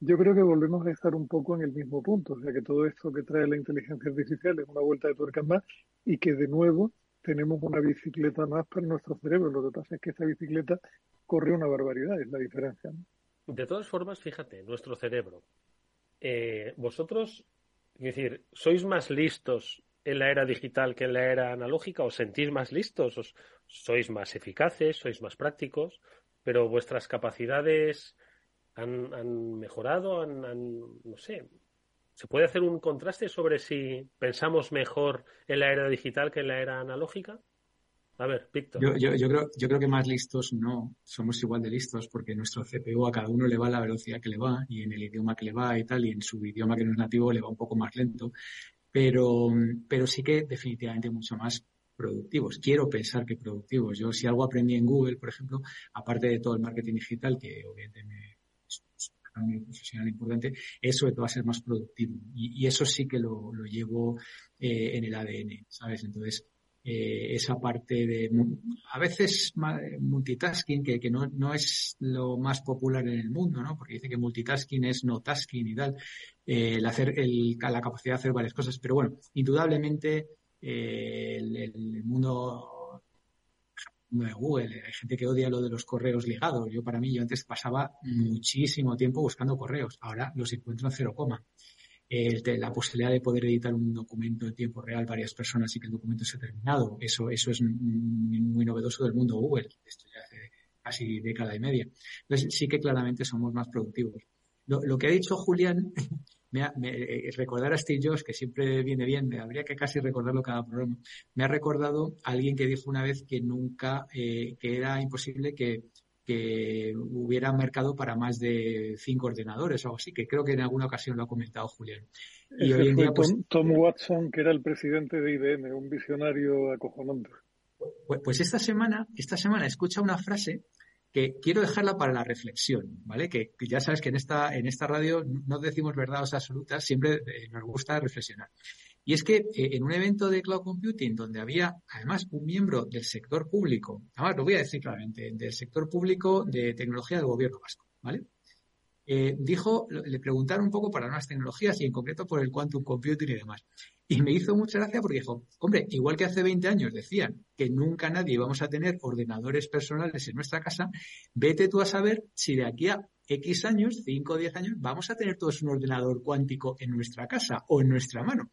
Yo creo que volvemos a estar un poco en el mismo punto, o sea que todo esto que trae la inteligencia artificial es una vuelta de tuerca más y que de nuevo tenemos una bicicleta más para nuestro cerebro. Lo que pasa es que esta bicicleta corre una barbaridad, es la diferencia. ¿no?
De todas formas, fíjate, nuestro cerebro. Eh, vosotros, es decir, ¿sois más listos en la era digital que en la era analógica? ¿Os sentís más listos? ¿Os, ¿Sois más eficaces? ¿Sois más prácticos? Pero vuestras capacidades han, mejorado, han, han, no sé, ¿Se puede hacer un contraste sobre si pensamos mejor en la era digital que en la era analógica? A ver, Víctor.
Yo, yo, creo, yo creo que más listos no, somos igual de listos porque nuestro CPU a cada uno le va a la velocidad que le va y en el idioma que le va y tal, y en su idioma que no es nativo le va un poco más lento, pero, pero sí que definitivamente mucho más productivos. Quiero pensar que productivos. Yo si algo aprendí en Google, por ejemplo, aparte de todo el marketing digital, que obviamente me, profesional importante, eso va a ser más productivo. Y, y eso sí que lo, lo llevo eh, en el ADN, ¿sabes? Entonces, eh, esa parte de, a veces multitasking, que, que no, no, es lo más popular en el mundo, ¿no? Porque dice que multitasking es no tasking y tal, eh, el hacer, el, la capacidad de hacer varias cosas. Pero bueno, indudablemente, eh, el, el mundo de Google. Hay gente que odia lo de los correos ligados. Yo para mí, yo antes pasaba muchísimo tiempo buscando correos. Ahora los encuentro en cero coma. El, la posibilidad de poder editar un documento en tiempo real varias personas y que el documento sea terminado. Eso, eso es muy novedoso del mundo Google. Esto ya hace casi década y media. Entonces sí que claramente somos más productivos. Lo, lo que ha dicho Julián me, ha, me eh, recordar a Steve Jobs, que siempre viene bien, me habría que casi recordarlo cada programa, me ha recordado a alguien que dijo una vez que nunca, eh, que era imposible que, que hubiera mercado para más de cinco ordenadores o algo así, que creo que en alguna ocasión lo ha comentado Julián.
Y Ese hoy en día, pues, Tom, Tom, Watson, que era el presidente de IBM, un visionario acojonante.
Pues, pues esta semana, esta semana escucha una frase que quiero dejarla para la reflexión, ¿vale? Que, ya sabes que en esta, en esta radio no decimos verdades absolutas, siempre eh, nos gusta reflexionar. Y es que eh, en un evento de cloud computing donde había además un miembro del sector público, además lo voy a decir claramente, del sector público de tecnología del gobierno vasco, ¿vale? Eh, dijo, le preguntaron un poco para nuevas tecnologías y en concreto por el quantum computing y demás. Y me hizo mucha gracia porque dijo, hombre, igual que hace 20 años decían que nunca nadie íbamos a tener ordenadores personales en nuestra casa, vete tú a saber si de aquí a X años, 5 o 10 años, vamos a tener todos un ordenador cuántico en nuestra casa o en nuestra mano.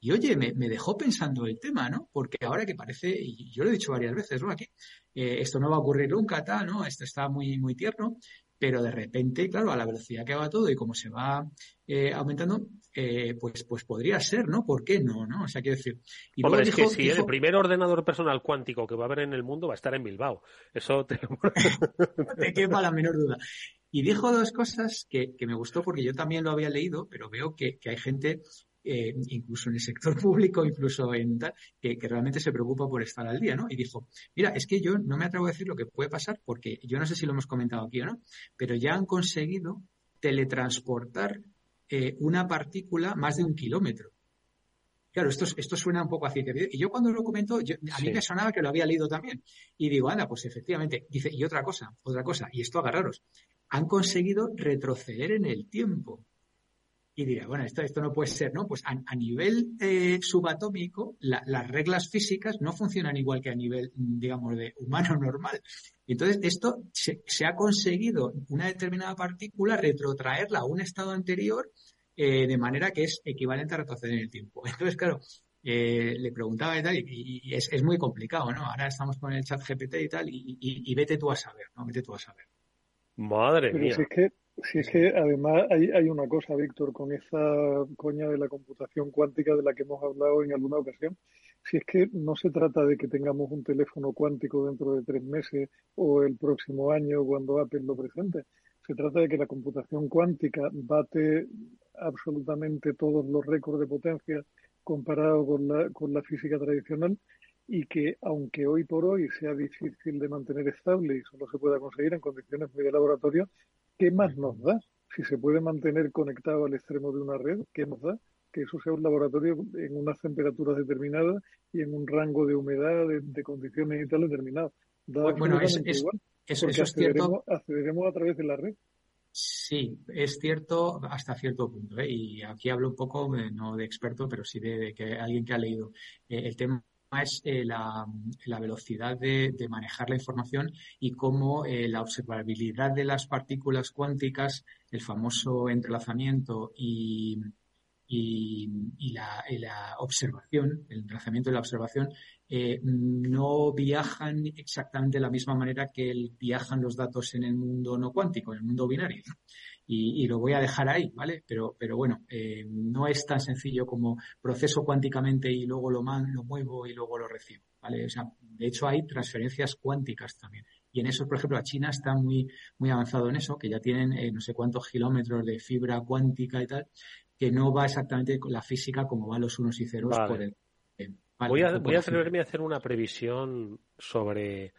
Y oye, me, me, dejó pensando el tema, ¿no? Porque ahora que parece, y yo lo he dicho varias veces, ¿no? Aquí, eh, esto no va a ocurrir nunca, tal, ¿no? Esto está muy, muy tierno, pero de repente, claro, a la velocidad que va todo y como se va eh, aumentando, eh, pues, pues podría ser, ¿no? ¿Por qué no? ¿no? O sea, quiero decir.
Y Hombre, es que si el primer ordenador personal cuántico que va a haber en el mundo va a estar en Bilbao. Eso te, [LAUGHS]
te quepa la menor duda. Y dijo dos cosas que, que, me gustó porque yo también lo había leído, pero veo que, que hay gente eh, incluso en el sector [LAUGHS] público, incluso en tal, que, realmente se preocupa por estar al día, ¿no? Y dijo, mira, es que yo no me atrevo a decir lo que puede pasar porque yo no sé si lo hemos comentado aquí o no, pero ya han conseguido teletransportar eh, una partícula más de un kilómetro. Claro, esto, esto suena un poco así. Y yo cuando lo comento, a mí me sonaba que lo había leído también. Y digo, anda, pues efectivamente. Dice, y otra cosa, otra cosa, y esto agarraros. Han conseguido retroceder en el tiempo y dirá, bueno, esto, esto no puede ser, ¿no? Pues a, nivel eh, subatómico, las reglas físicas no funcionan igual que a nivel, digamos, de humano [LAUGHS] normal. Entonces, esto se, ha conseguido una determinada partícula retrotraerla a un estado anterior eh, de manera que es equivalente a retroceder en el tiempo. [LAUGHS] Entonces, claro, eh, le preguntaba y tal, y, es, muy complicado, ¿no? Ahora estamos con el chat GPT y tal, y, vete tú a saber, ¿no? Vete tú a saber.
Madre mía.
Si es que además hay, hay una cosa, Víctor, con esa coña de la computación cuántica de la que hemos hablado en alguna ocasión, si es que no se trata de que tengamos un teléfono cuántico dentro de tres meses o el próximo año cuando Apple lo presente. Se trata de que la computación cuántica bate absolutamente todos los récords de potencia comparado con la, con la física tradicional y que aunque hoy por hoy sea difícil de mantener estable y solo se pueda conseguir en condiciones muy de laboratorio, ¿qué más nos da? Si se puede mantener conectado al extremo de una red, ¿qué nos da? Que eso sea un laboratorio en unas temperaturas determinadas y en un rango de humedad, de, condiciones y tal determinados.
bueno, es, igual, eso, es cierto.
Accederemos a través de la red.
Sí, es cierto hasta cierto punto. ¿eh? Y aquí hablo un poco, no de experto, pero sí de, que alguien que ha leído eh, el tema es eh, la, velocidad de, manejar la información y cómo eh, la observabilidad de las partículas cuánticas, el famoso entrelazamiento y, la, observación, el entrelazamiento y la observación, eh, no viajan exactamente de la misma manera que viajan los datos en el mundo no cuántico, en el mundo binario y, lo voy a dejar ahí, ¿vale? Pero, pero bueno, eh, no es tan sencillo como proceso cuánticamente y luego lo, man, lo muevo y luego lo recibo, ¿vale? O sea, de hecho hay transferencias cuánticas también. Y en eso, por ejemplo, China está muy, muy avanzado en eso, que ya tienen eh, no sé cuántos kilómetros de fibra cuántica y tal, que no va exactamente con la física como van los unos y ceros por el.
Eh, voy a, voy a atreverme a hacer una previsión sobre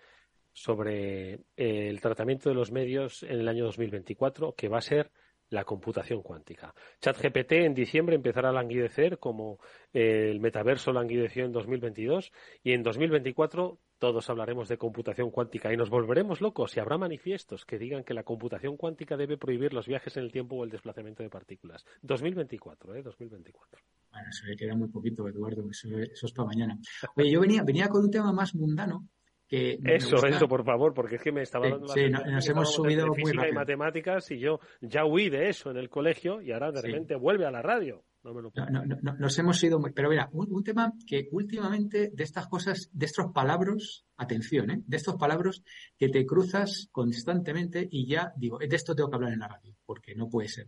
sobre eh, el tratamiento de los medios en el año 2024, que va a ser la computación cuántica. ChatGPT en diciembre empezará a languidecer como eh, el metaverso languideció en 2022 y en 2024 todos hablaremos de computación cuántica y nos volveremos locos y habrá manifiestos que digan que la computación cuántica debe prohibir los viajes en el tiempo o el desplazamiento de partículas. 2024, ¿eh? 2024.
Bueno, eso le queda muy poquito, Eduardo, eso, eso es para mañana. Oye, yo venía, venía con un tema más mundano
eso, eso, por favor, porque es que me estaba dando
sí, nos hemos subido muy
rápido. y matemáticas y yo ya huí de eso en el colegio y ahora de repente vuelve a la radio. No me lo
no, no, nos hemos ido muy... Pero mira, un, tema que últimamente de estas cosas, de estos palabras, atención, ¿eh? de estos palabras que te cruzas constantemente y ya digo, de esto tengo que hablar en la radio, porque no puede ser.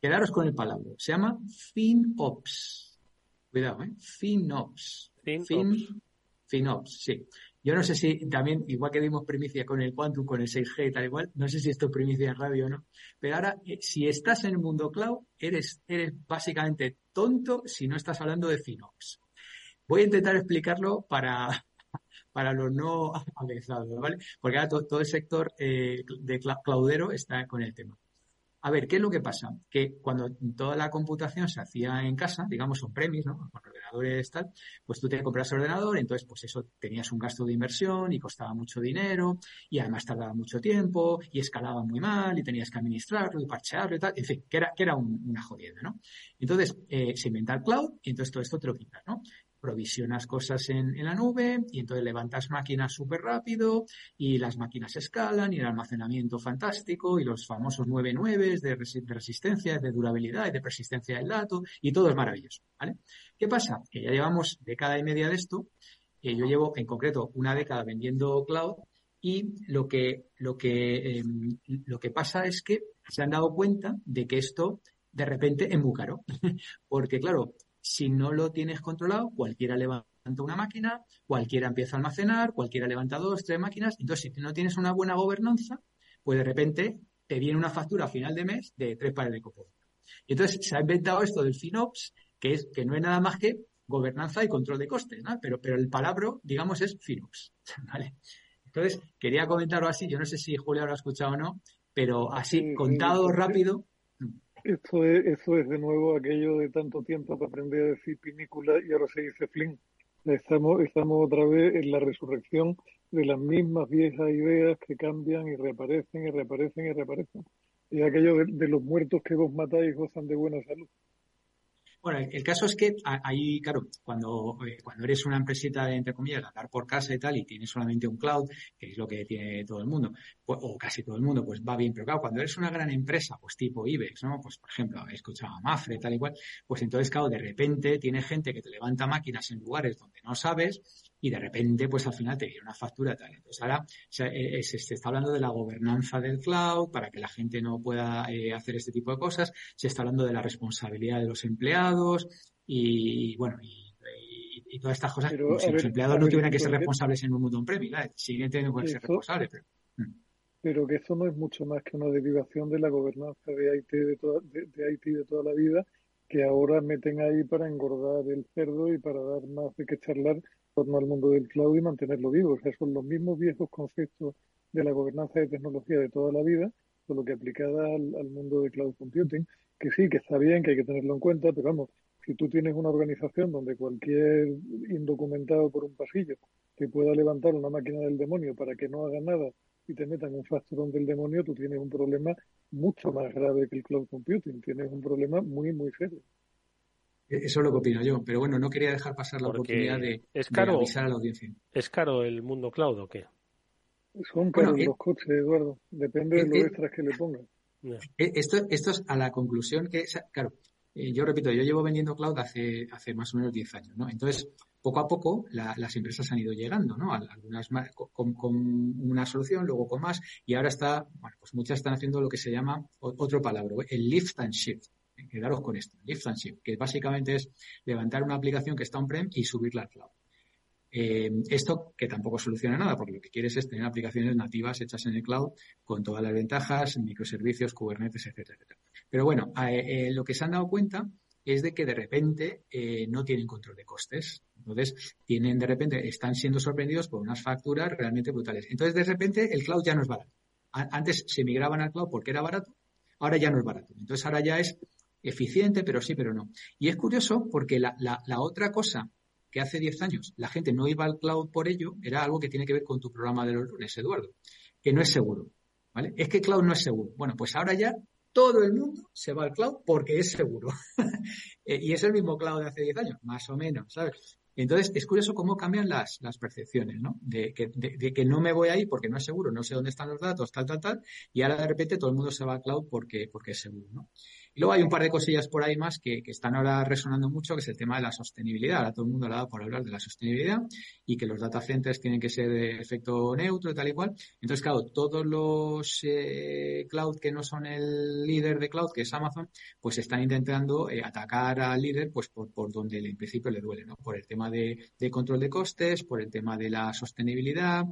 Quedaros con el palabra. Se llama FinOps. Cuidado, ¿eh? FinOps. FinOps. FinOps, sí. Yo no sé si también, igual que dimos primicia con el Quantum, con el 6G y tal igual, no sé si esto es primicia en radio o no. Pero ahora, eh, si estás en el mundo cloud, eres, eres básicamente tonto si no estás hablando de FinOps. Voy a intentar explicarlo para, [LAUGHS] para los no avanzados, ¿vale? Porque ahora todo, el sector eh, de cloudero está con el tema. A ver, ¿qué es lo que pasa? Que cuando toda la computación se hacía en casa, digamos son premis, ¿no? Con ordenadores tal, pues tú te compras el ordenador, entonces pues eso tenías un gasto de inversión y costaba mucho dinero y además tardaba mucho tiempo y escalaba muy mal y tenías que administrarlo y parchearlo y tal, en fin, que era, que era una jodienda, ¿no? Entonces eh, se inventa el cloud y entonces todo esto te lo quitas, ¿no? Provisionas cosas en, la nube y entonces levantas máquinas súper rápido y las máquinas escalan y el almacenamiento fantástico y los famosos 99 de, de resistencia, de durabilidad y de persistencia del dato y todo es maravilloso, ¿vale? ¿Qué pasa? Que ya llevamos década y media de esto, yo llevo en concreto una década vendiendo cloud y lo que, lo que, em, lo que pasa es que se han dado cuenta de que esto de repente es muy. [LAUGHS] Porque claro, si no lo tienes controlado, cualquiera levanta una máquina, cualquiera empieza a almacenar, cualquiera levanta dos, tres máquinas. Entonces, si no tienes una buena gobernanza, pues de repente te viene una factura a final de mes de tres pares de copos. Y entonces se ha inventado esto del FinOps, que es que no es nada más que gobernanza y control de costes, ¿no? Pero, pero el palabra, digamos, es FinOps, [LAUGHS] ¿vale? Entonces, quería comentarlo así, yo no sé si Julio lo ha escuchado o no, pero así, contado rápido.
Esto es, esto es de nuevo aquello de tanto tiempo para aprender a decir pinícula y ahora se dice flin. Estamos, estamos otra vez en la resurrección de las mismas viejas ideas que cambian y reaparecen y reaparecen y reaparecen. Y aquello de, los muertos que vos matáis gozan de buena salud.
Bueno, el, caso es que ahí, claro, cuando, eh, cuando eres una empresita de, entre comillas, dar por casa y tal, y tienes solamente un cloud, que es lo que tiene todo el mundo, pues, o casi todo el mundo, pues va bien. Pero claro, cuando eres una gran empresa, pues tipo IBEX, ¿no? Pues por ejemplo, he escuchado a Mafre, tal y cual, pues entonces, claro, de repente tiene gente que te levanta máquinas en lugares donde no sabes y de repente, pues al final te viene una factura tal. Entonces ahora se, eh, se, está hablando de la gobernanza del cloud para que la gente no pueda eh, hacer este tipo de cosas. Se está hablando de la responsabilidad de los empleados y, bueno, y, todas estas cosas. como si los empleados no tuvieran que ser responsables en un mundo on-premise, siguen teniendo que ser responsables, pero.
Mm. Pero que eso no es mucho más que una derivación de la gobernanza de IT de, toda, de IT de toda la vida que ahora meten ahí para engordar el cerdo y para dar más de qué charlar torno al mundo del cloud y mantenerlo vivo. O sea, son los mismos viejos conceptos de la gobernanza de tecnología de toda la vida, solo que aplicada al, mundo de cloud computing, que sí, que está bien, que hay que tenerlo en cuenta, pero vamos, si tú tienes una organización donde cualquier indocumentado por un pasillo te pueda levantar una máquina del demonio para que no haga nada y te metan un factorón del demonio, tú tienes un problema mucho más grave que el cloud computing, tienes un problema muy, muy serio.
Eso es lo que opino yo, pero bueno, no quería dejar pasar la oportunidad de,
es caro,
avisar a la audiencia.
¿Es caro el mundo cloud o qué?
Son caros los coches, Eduardo. Depende de los extras que le pongan.
Esto, esto es a la conclusión que, claro, eh, yo repito, yo llevo vendiendo cloud hace, hace más o menos 10 años, ¿no? Entonces, poco a poco las empresas han ido llegando, ¿no? Algunas más, con, con, una solución, luego con más, y ahora está, bueno, pues muchas están haciendo lo que se llama otro palabra, el lift and shift quedaros con esto, lift and shift, que básicamente es levantar una aplicación que está on-prem y subirla al cloud. Eh, esto que tampoco soluciona nada, porque lo que quieres es tener aplicaciones nativas hechas en el cloud con todas las ventajas, microservicios, Kubernetes, etcétera, etcétera. Pero bueno, eh, eh, lo que se han dado cuenta es de que de repente no tienen control de costes. Entonces, tienen de repente, están siendo sorprendidos por unas facturas realmente brutales. Entonces, de repente, el cloud ya no es barato. Antes se migraban al cloud porque era barato, ahora ya no es barato. Entonces, ahora ya es eficiente, pero sí, pero no. Y es curioso porque la, la, otra cosa que hace 10 años la gente no iba al cloud por ello era algo que tiene que ver con tu programa de los lunes, Eduardo, que no es seguro. ¿Vale? Es que cloud no es seguro. Bueno, pues ahora ya todo el mundo se va al cloud porque es seguro. [LAUGHS] Eh, y es el mismo cloud de hace 10 años, más o menos, ¿sabes? Entonces, es curioso cómo cambian las, las percepciones, ¿no? De que, de, que no me voy ahí porque no es seguro, no sé dónde están los datos, tal, tal, tal, y ahora de repente todo el mundo se va al cloud porque, porque es seguro, ¿no? Y luego hay un par de cosillas por ahí más que, están ahora resonando mucho, que es el tema de la sostenibilidad. Ahora todo el mundo le ha dado por hablar de la sostenibilidad y que los data centers tienen que ser de efecto neutro y tal y cual. Entonces, claro, todos los eh, cloud que no son el líder de cloud, que es Amazon, pues están intentando eh, atacar al líder pues por, por donde en principio le duele, ¿no? Por el tema de control de costes, por el tema de la sostenibilidad,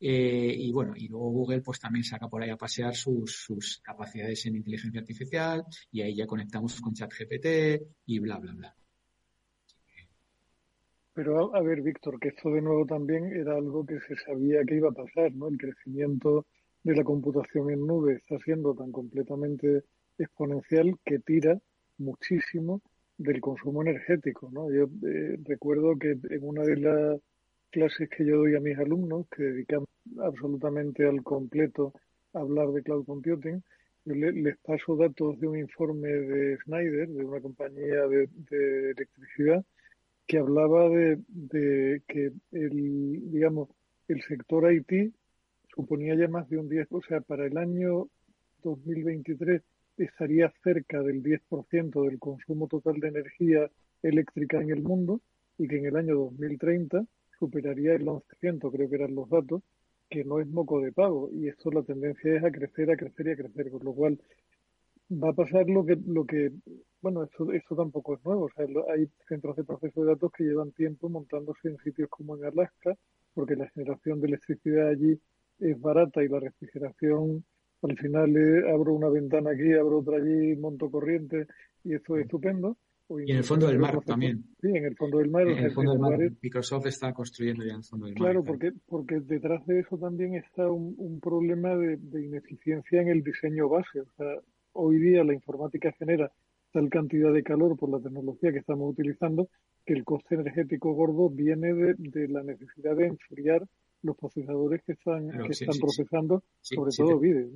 eh, y bueno, y luego Google pues también saca por ahí a pasear sus, sus capacidades en inteligencia artificial y ahí ya conectamos con ChatGPT y bla, bla, bla.
Pero a, ver, Víctor, que esto de nuevo también era algo que se sabía que iba a pasar, ¿no? El crecimiento de la computación en nube está siendo tan completamente exponencial que tira muchísimo del consumo energético, ¿no? Yo eh, recuerdo que en una de las clases que yo doy a mis alumnos, que dedican absolutamente al completo a hablar de cloud computing, yo les paso datos de un informe de Schneider, de una compañía de, electricidad, que hablaba de, de, que el, digamos, el sector IT suponía ya más de un 10, o sea, para el año 2023 estaría cerca del 10% del consumo total de energía eléctrica en el mundo y que en el año 2030 superaría el 11%, creo que eran los datos, que no es moco de pavo y esto la tendencia es a crecer, a crecer y a crecer, con lo cual va a pasar lo que, lo que bueno, esto, esto tampoco es nuevo, o sea, hay centros de proceso de datos que llevan tiempo montándose en sitios como en Alaska, porque la generación de electricidad allí es barata y la refrigeración al final abro una ventana aquí, abro otra allí, monto corriente y esto es estupendo.
Y en el fondo del mar también.
Sí, en el fondo del mar.
En el fondo del mar, Microsoft está construyendo ya en el fondo del
mar. Claro, porque, porque detrás de eso también está un, un problema de, de, ineficiencia en el diseño base. O sea, hoy día la informática genera tal cantidad de calor por la tecnología que estamos utilizando que el coste energético gordo viene de, de la necesidad de enfriar los procesadores que están, que están procesando, sobre todo vídeo.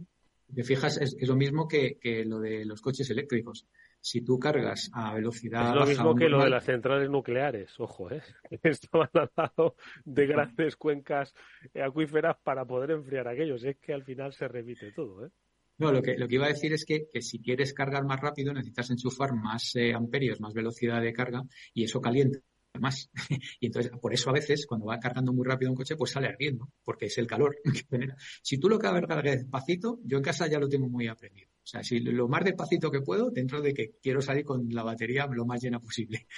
Te fijas, es, lo mismo que, que, lo de los coches eléctricos. Si tú cargas a velocidad.
Es lo mismo que lo de las centrales nucleares, ojo, ¿eh? [LAUGHS] Estaban al lado de grandes cuencas acuíferas para poder enfriar aquellos. Es que al final se repite todo, ¿eh?
No, lo que, lo que iba a decir es que, que si quieres cargar más rápido necesitas enchufar más eh, amperios, más velocidad de carga y eso calienta más. [LAUGHS] y entonces, por eso a veces, cuando va cargando muy rápido un coche, pues sale ardiendo, porque es el calor [LAUGHS] que genera. Si tú lo cargas despacito, yo en casa ya lo tengo muy aprendido. O sea, si lo más despacito que puedo, dentro de que quiero salir con la batería lo más llena posible. [LAUGHS]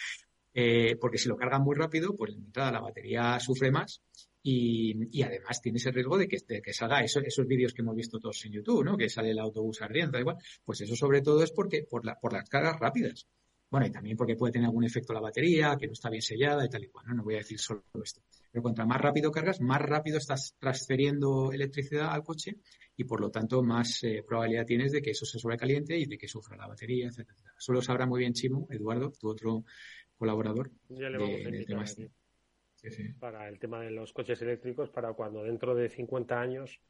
Eh, porque si lo cargan muy rápido, pues en entrada la batería sufre más y, y, además tiene ese riesgo de que, de que salga eso, esos vídeos que hemos visto todos en YouTube, ¿no? Que sale el autobús ardiendo, igual. Pues eso sobre todo es porque por, la, por las cargas rápidas. Bueno, y también porque puede tener algún efecto la batería, que no está bien sellada y tal y cual, ¿no? No voy a decir solo esto. Pero cuanto más rápido cargas, más rápido estás transfiriendo electricidad al coche y por lo tanto más eh, probabilidad tienes de que eso se sobrecaliente y de que sufra la batería, etcétera. Solo sabrá muy bien Chimo, Eduardo, tu otro colaborador.
Ya le vamos a tema este. sí, sí. Para el tema de los coches eléctricos, para cuando dentro de 50 años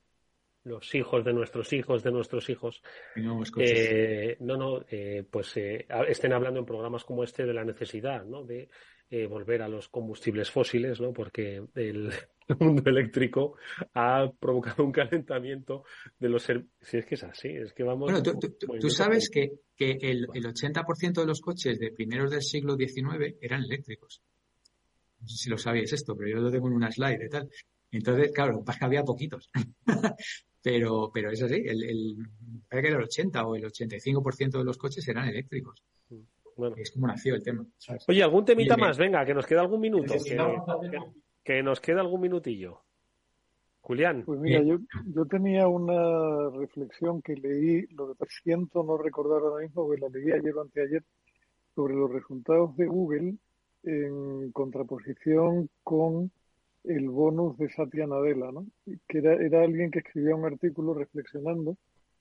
los hijos de nuestros hijos de nuestros hijos no eh, no, no eh, pues eh, estén hablando en programas como este de la necesidad ¿no? de eh, volver a los combustibles fósiles ¿no? porque el, [LAUGHS] mundo eléctrico ha provocado un calentamiento de los si es que es así es que vamos
bueno tú, tú, sabes que, que el, el 80% de los coches de primeros del siglo XIX eran eléctricos no sé si lo sabíais esto pero yo lo tengo en una slide y tal entonces, claro, que había poquitos. [LAUGHS] Pero, pero es así, el, el, que era el 80 o el 85% de los coches eran eléctricos. Bueno. Es como nació el tema.
Oye, algún temita más, venga, que nos queda algún minuto. Que, nos queda algún minutillo. Julián.
Pues mira, yo, yo tenía una reflexión que leí, lo que siento no recordar ahora mismo, que la leí ayer o anteayer, sobre los resultados de Google en contraposición con el bonus de Satya Nadella, ¿no? que era, era alguien que escribía un artículo reflexionando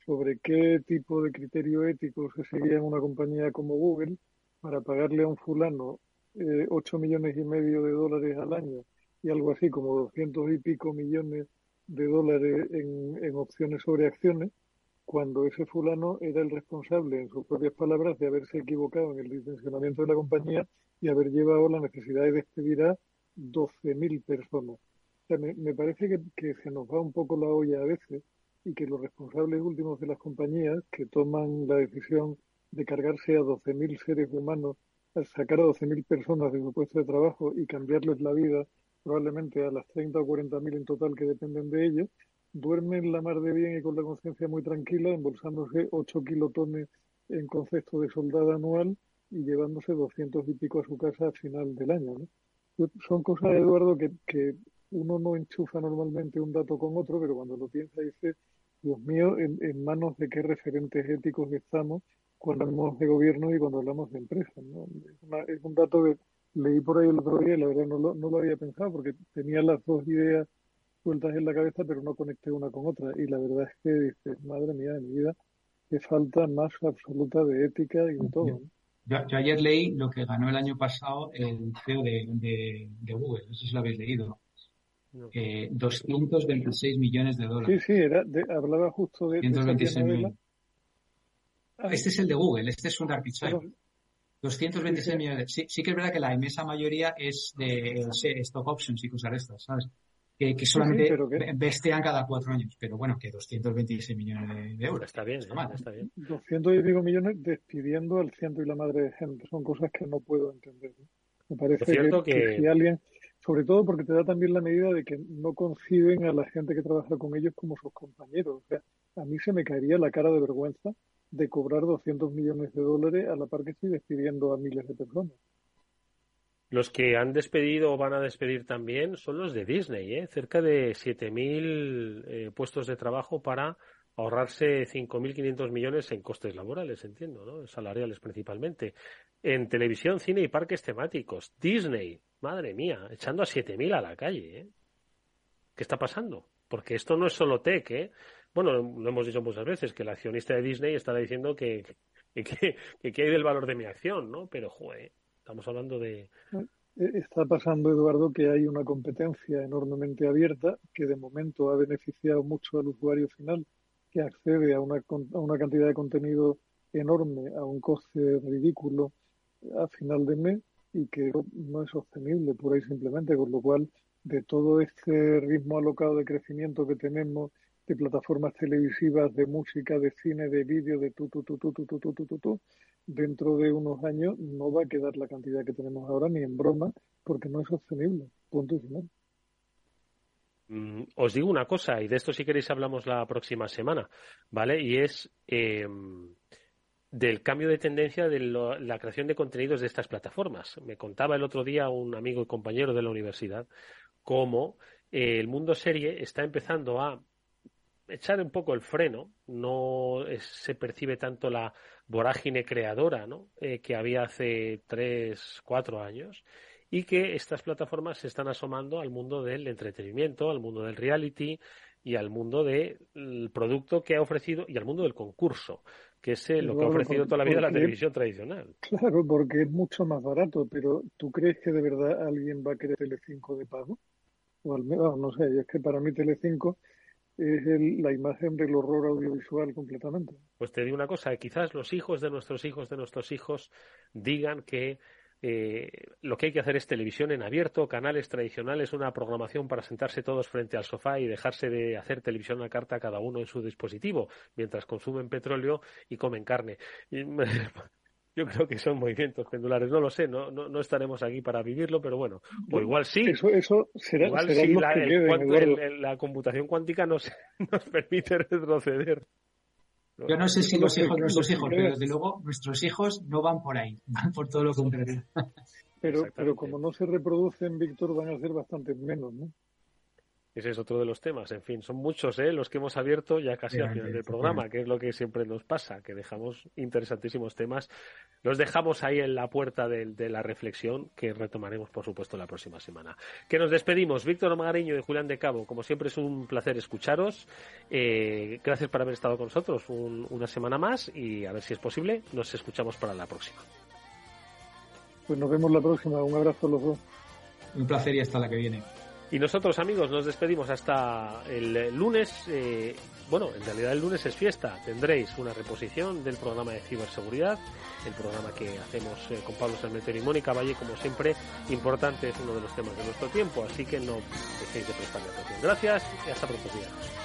sobre qué tipo de criterio ético se seguía en una compañía como Google para pagarle a un fulano eh, 8 millones y medio de dólares al año y algo así como 200 y pico millones de dólares en, en opciones sobre acciones, cuando ese fulano era el responsable, en sus propias palabras, de haberse equivocado en el dimensionamiento de la compañía y haber llevado la necesidad de despedir a 12.000 personas. O sea, me, me parece que, que, se nos va un poco la olla a veces y que los responsables últimos de las compañías que toman la decisión de cargarse a 12.000 seres humanos, al sacar a 12.000 personas de su puesto de trabajo y cambiarles la vida probablemente a las 30 o 40.000 en total que dependen de ellos, duermen la mar de bien y con la conciencia muy tranquila, embolsándose 8 kilotones en concepto de soldado anual y llevándose 200 y pico a su casa al final del año. ¿no? Son cosas, Eduardo, que, que uno no enchufa normalmente un dato con otro, pero cuando lo piensa dice, Dios mío, en, en manos de qué referentes éticos estamos cuando hablamos de gobierno y cuando hablamos de empresas. ¿no? Es, una, es, un dato que leí por ahí el otro día y la verdad no lo, no lo había pensado porque tenía las dos ideas sueltas en la cabeza, pero no conecté una con otra. Y la verdad es que dices, madre mía de mi vida, que falta más absoluta de ética y de todo. ¿no?
Yo, yo, ayer leí lo que ganó el año pasado el CEO de, de, de Google, no sé si lo habéis leído. Eh, 226 millones de dólares.
Sí, sí, era de, hablaba justo de...
226 millones. Este es el de Google, este es un arbitraje. 226 millones. Sí, sí que es verdad que la inmensa mayoría es de stock options y cosas estas, ¿sabes? Que, que solamente sí, que... bestean cada cuatro años, pero bueno, que 226 millones de, de euros.
Está bien, está, mal, está bien.
200 y pico millones despidiendo al ciento y la madre de gente. Son cosas que no puedo entender. Me parece que, que... que, si alguien sobre todo porque te da también la medida de que no conciben a la gente que trabaja con ellos como sus compañeros. O sea, a mí se me caería la cara de vergüenza de cobrar 200 millones de dólares a la par que estoy despidiendo a miles de personas.
Los que han despedido o van a despedir también son los de Disney, ¿eh? cerca de 7.000 eh, puestos de trabajo para ahorrarse 5.500 millones en costes laborales, entiendo, ¿no? salariales principalmente. En televisión, cine y parques temáticos. Disney, madre mía, echando a 7.000 a la calle. ¿eh? ¿Qué está pasando? Porque esto no es solo tech, ¿eh? Bueno, lo hemos dicho muchas veces, que el accionista de Disney estará diciendo que, que, que, que hay del valor de mi acción, ¿no? Pero, joder, estamos hablando de...
Eh, está pasando, Eduardo, que hay una competencia enormemente abierta que de momento ha beneficiado mucho al usuario final que accede a una, a una cantidad de contenido enorme a un coste ridículo a final de mes y que no es sostenible pura y simplemente, con lo cual de todo este ritmo alocado de crecimiento que tenemos de plataformas televisivas, de música, de cine, de vídeo, de tu, tu, tu, tu, tu, tu, tu, tu, tu, tu, dentro de unos años no va a quedar la cantidad que tenemos ahora ni en broma porque no es sostenible. Punto final.
Mm, os digo una cosa, y de esto si queréis hablamos la próxima semana, ¿vale? Y es eh, del cambio de tendencia de lo, la creación de contenidos de estas plataformas. Me contaba el otro día un amigo y compañero de la universidad cómo eh, el mundo serie está empezando a echar un poco el freno, no es, se percibe tanto la vorágine creadora ¿no? Eh, que había hace tres, cuatro años y que estas plataformas se están asomando al mundo del entretenimiento, al mundo del reality y al mundo del producto que ha ofrecido y al mundo del concurso, que es eh, lo que ha ofrecido toda la vida la televisión tradicional.
Claro, porque es mucho más barato, pero ¿tú crees que de verdad alguien va a querer Telecinco de pago? O al menos, no sé, es que para mí Telecinco es la imagen del horror audiovisual completamente.
Pues te digo una cosa, quizás los hijos de nuestros hijos de nuestros hijos digan que eh, lo que hay que hacer es televisión en abierto, canales tradicionales, una programación para sentarse todos frente al sofá y dejarse de hacer televisión a carta cada uno en su dispositivo, mientras consumen petróleo y comen carne. [LAUGHS] yo creo que son movimientos pendulares. No lo sé, no, no, no estaremos aquí para vivirlo, pero bueno, o igual sí.
Eso, eso será,
igual
será
sí, la,
que
el el- el- la computación cuántica nos, [LAUGHS] nos permite retroceder.
Yo no sé si
Lo
los hijos nuestros hijos, pero
es-
desde [LAUGHS] luego nuestros hijos no van por ahí, van por todo lo contrario.
Pero, pero como no se reproducen, Víctor, van a ser bastante menos, ¿no?
Ese es otro de los temas. En fin, son muchos ¿eh? los que hemos abierto ya casi al final del programa, que es lo que siempre nos pasa, que dejamos interesantísimos temas. Los dejamos ahí en la puerta de, de la reflexión, que retomaremos, por supuesto, la próxima semana. Que nos despedimos. Víctor Magariño y Julián de Cabo, como siempre es un placer escucharos. Eh, gracias por haber estado con nosotros un- una semana más y a ver si es posible, nos escuchamos para la próxima.
Pues nos vemos la próxima. Un abrazo a los dos.
Un placer y hasta la que viene.
Y nosotros, amigos, nos despedimos hasta el lunes. eh, bueno, en realidad el lunes es fiesta. Tendréis una reposición del programa de ciberseguridad, el programa que hacemos eh, con Pablo Salmeter y Mónica Valle, como siempre, importante, es uno de los temas de nuestro tiempo, así que no dejéis de prestarle atención. Gracias y hasta pronto. días.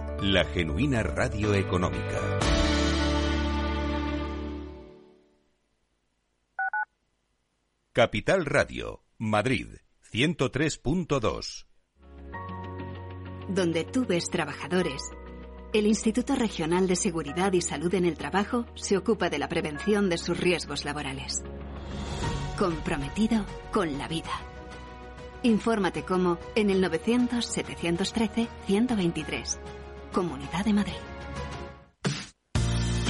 la genuina radio económica. Capital Radio, Madrid, 103.2.
Donde tú ves trabajadores, el Instituto Regional de Seguridad y Salud en el Trabajo se ocupa de la prevención de sus riesgos laborales. Comprometido con la vida. Infórmate cómo en el 900-713-123. Comunidad de Madrid.